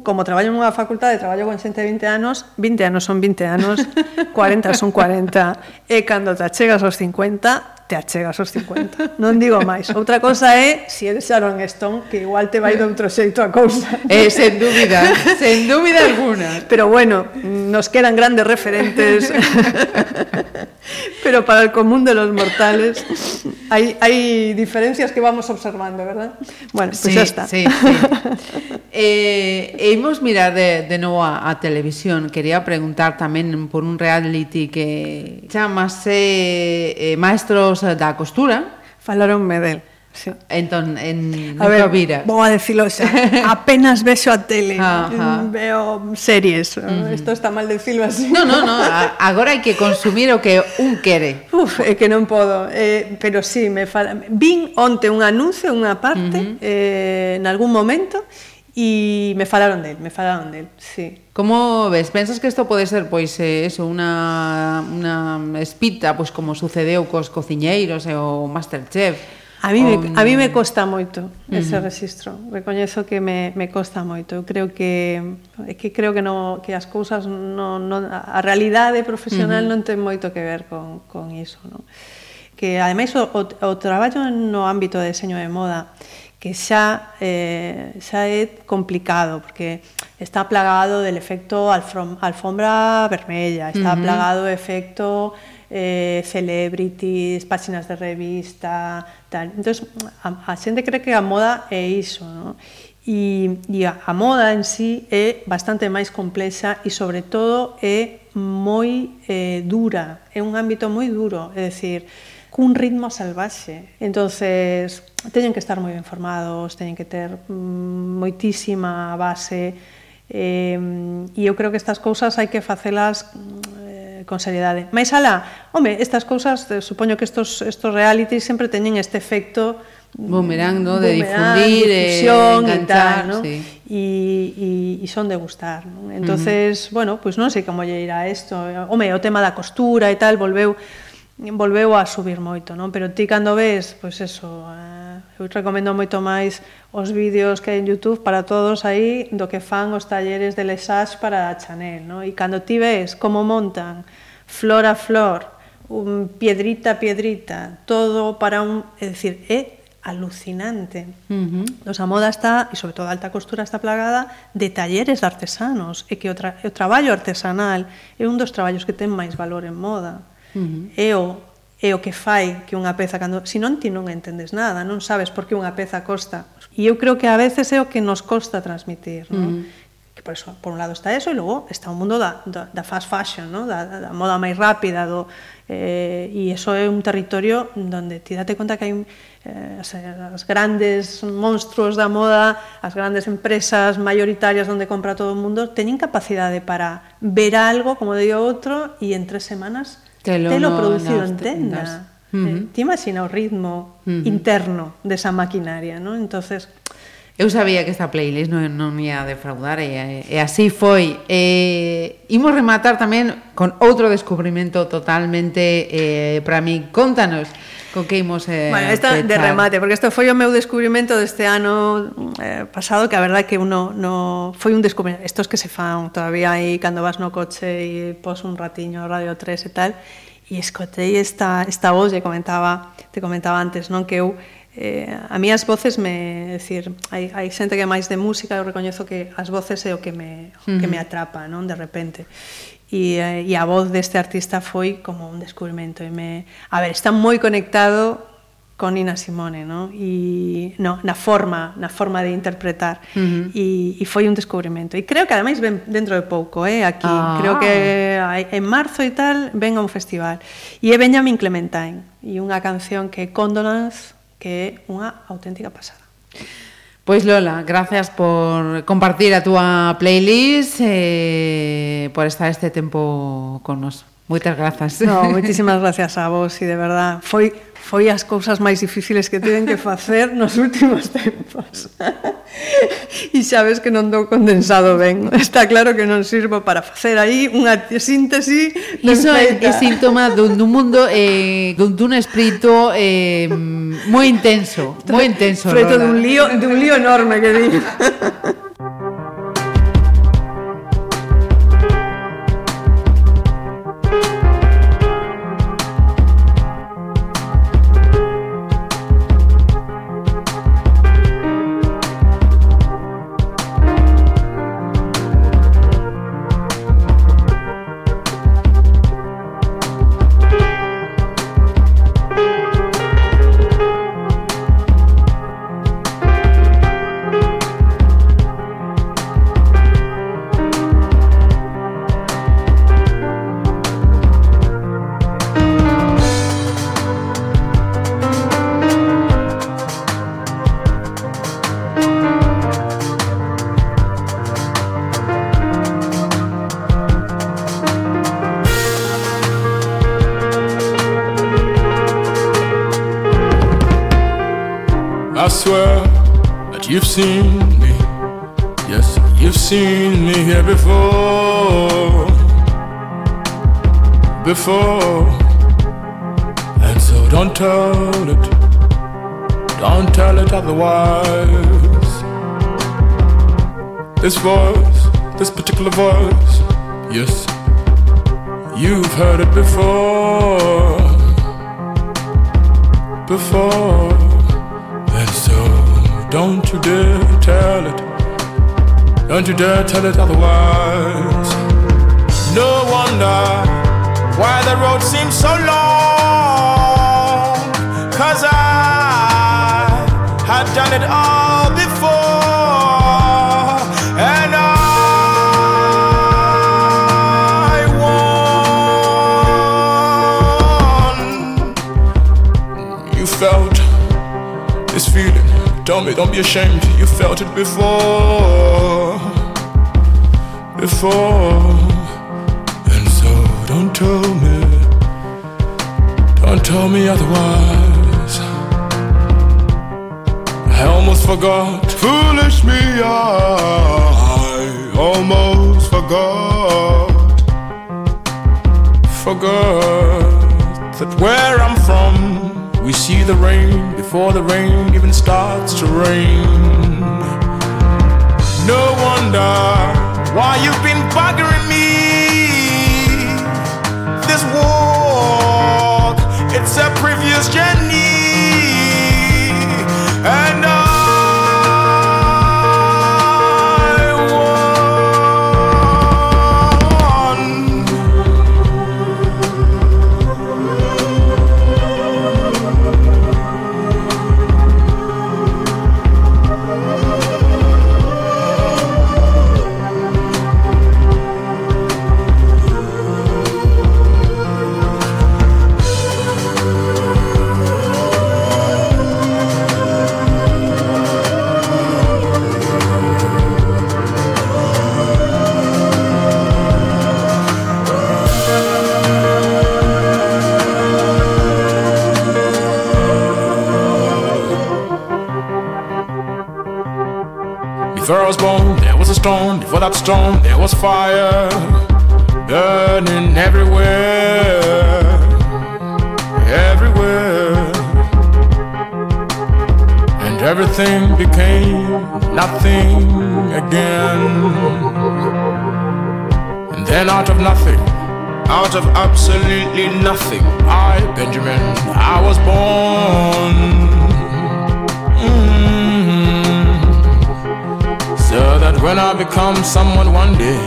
como traballo nunha facultade, traballo con xente de 20 anos, 20 anos son 20 anos, 40 son 40, e cando te chegas aos 50, te achegas aos 50. Non digo máis. Outra cousa é se si eres Sharon Stone, que igual te vai de outro xeito a cousa. Eh, sen dúbida, sen dúbida alguna. Pero bueno, nos quedan grandes referentes. Pero para el común de los mortales hay, hay diferencias que vamos observando, ¿verdad? Bueno, pues sí, ya está. Sí, sí. Eh, e imos mirar de, de novo a, a televisión Quería preguntar tamén por un reality que chamase eh, Maestros da Costura Falaronme del Sí. Entón, en a ver, vira. Vou a decirlo xa. Apenas vexo a tele, Ajá. Mm, veo series. Uh -huh. Isto está mal decirlo así. No, no, no, agora hai que consumir o que un quere. Uf, é que non podo, eh, pero sí, me fala... Vin onte un anuncio, unha parte, uh -huh. eh, en algún momento, e E me falaron del, me falaron del, sí. Como ves? Pensas que isto pode ser, pois, eh, eso, unha, unha espita, pois, como sucedeu cos cociñeiros e o Masterchef? A mí, me, a mí me costa moito ese uh -huh. registro. Recoñezo que me, me costa moito. Eu creo que é que creo que no que as cousas no, no a realidade profesional uh -huh. non ten moito que ver con con iso, non? Que ademais o, o, o traballo no ámbito de deseño de moda que xa eh, xa é complicado porque está plagado del efecto alfombra vermella, está uh -huh. plagado do efecto eh, celebrities, páxinas de revista, tal. Entón, a, a xente cree que a moda é iso, non? E, e a, a moda en sí é bastante máis complexa e sobre todo é moi eh, dura, é un ámbito moi duro, é dicir, cun ritmo salvaxe. Entonces, teñen que estar moi ben formados, teñen que ter mm, moitísima base eh, e eu creo que estas cousas hai que facelas mm, eh, con seriedade. Mais alá, home, estas cousas, eh, supoño que estos, estos realities sempre teñen este efecto mm, Boomerang, ¿no? De boomerang, difundir, difusión, de enganchar, tal, ¿no? Sí. Y, y, y son de gustar, ¿no? Entonces, uh -huh. bueno, pois pues non sei como lle irá isto. Home, o tema da costura e tal volveu volveu a subir moito, non? Pero ti cando ves, pois eso, eh, eu recomendo moito máis os vídeos que hai en YouTube para todos aí do que fan os talleres de Lesage para a Chanel, non? E cando ti ves como montan flor a flor, un piedrita a piedrita, todo para un, é dicir, é alucinante. Uh -huh. Nos a moda está, e sobre todo a alta costura está plagada de talleres de artesanos, e que o, tra o traballo artesanal é un dos traballos que ten máis valor en moda Uh -huh. É o é o que fai que unha peza cando se non ti non entendes nada, non sabes por que unha peza costa. E eu creo que a veces é o que nos costa transmitir, non? Uh -huh. Que por eso, por un lado está eso e logo está o mundo da, da, da fast fashion, ¿no? da, da moda máis rápida do eh, e eso é un territorio onde ti date conta que hai eh, as, as grandes monstruos da moda, as grandes empresas mayoritarias onde compra todo o mundo teñen capacidade para ver algo, como digo outro, e en tres semanas telo, telo no, producido en tendas. Uh -huh. Eh, Ti imagina o ritmo uh -huh. interno desa maquinaria, non? Entonces, Eu sabía que esta playlist non, non ia defraudar e, e así foi. E, imos rematar tamén con outro descubrimento totalmente eh, para mí. Contanos, co que imos eh, bueno, esta pechar. de remate, porque isto foi o meu descubrimento deste ano eh, pasado, que a verdade que uno no foi un descubrimento, estos que se fan todavía aí cando vas no coche e pos un ratiño Radio 3 e tal, e escotei esta, esta voz e comentaba, te comentaba antes, non que eu eh, a mí as voces me decir hai, hai xente que é máis de música eu recoñezo que as voces é o que me, o que me atrapa non de repente e, e eh, a voz deste artista foi como un descubrimento e me, a ver, está moi conectado con Nina Simone, no? E no, na forma, na forma de interpretar. Uh -huh. e, e foi un descubrimento. E creo que ademais ven dentro de pouco, eh, aquí. Ah. Creo que en marzo e tal ven a un festival. E é Benjamin Clementine, e unha canción que é Condolence, que é unha auténtica pasada. Pois Lola, gracias por compartir a túa playlist eh, por estar este tempo con nos. Moitas grazas. No, moitísimas gracias a vos e de verdad foi foi as cousas máis difíciles que tiven que facer nos últimos tempos. e sabes que non dou condensado ben. Está claro que non sirvo para facer aí unha síntesi Iso é, é síntoma dun, dun mundo eh, dun, dun espírito eh, moi intenso, moi intenso. Freto dun lío, dun lío enorme que di. Before. And so don't tell it. Don't tell it otherwise. This voice, this particular voice, yes, you've heard it before. Before. And so, don't you dare tell it. Don't you dare tell it otherwise. No wonder why the road seems so long. Cause I had done it all before. And I won. You felt this feeling. Tell me, don't be ashamed. You felt it before. Before. Tell me otherwise. I almost forgot. Foolish me, I almost forgot. Forgot that where I'm from, we see the rain before the rain even starts to rain. No wonder why you've been bugging This James. Before that storm, there was fire burning everywhere, everywhere. And everything became nothing again. And then out of nothing, out of absolutely nothing, I, Benjamin, I was born. So that when I become someone one day,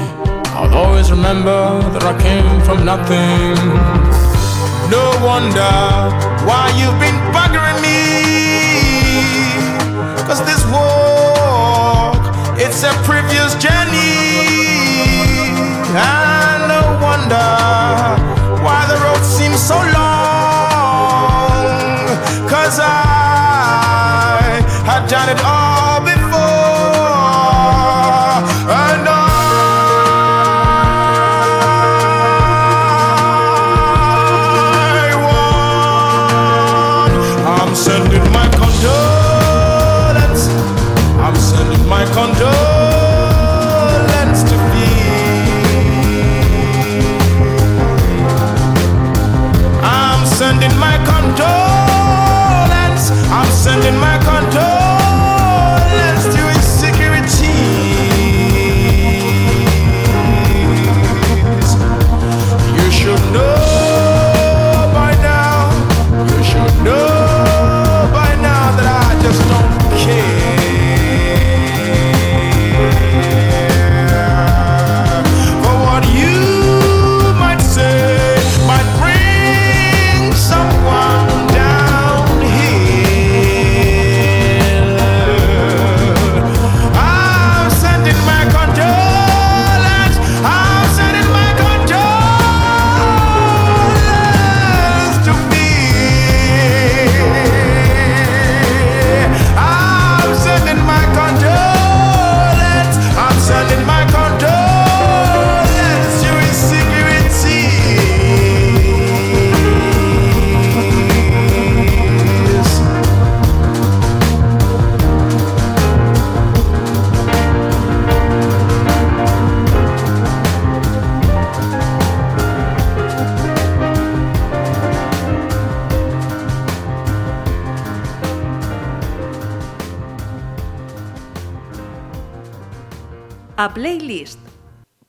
I'll always remember that I came from nothing. No wonder why you've been buggering me. Cause this walk, it's a previous journey.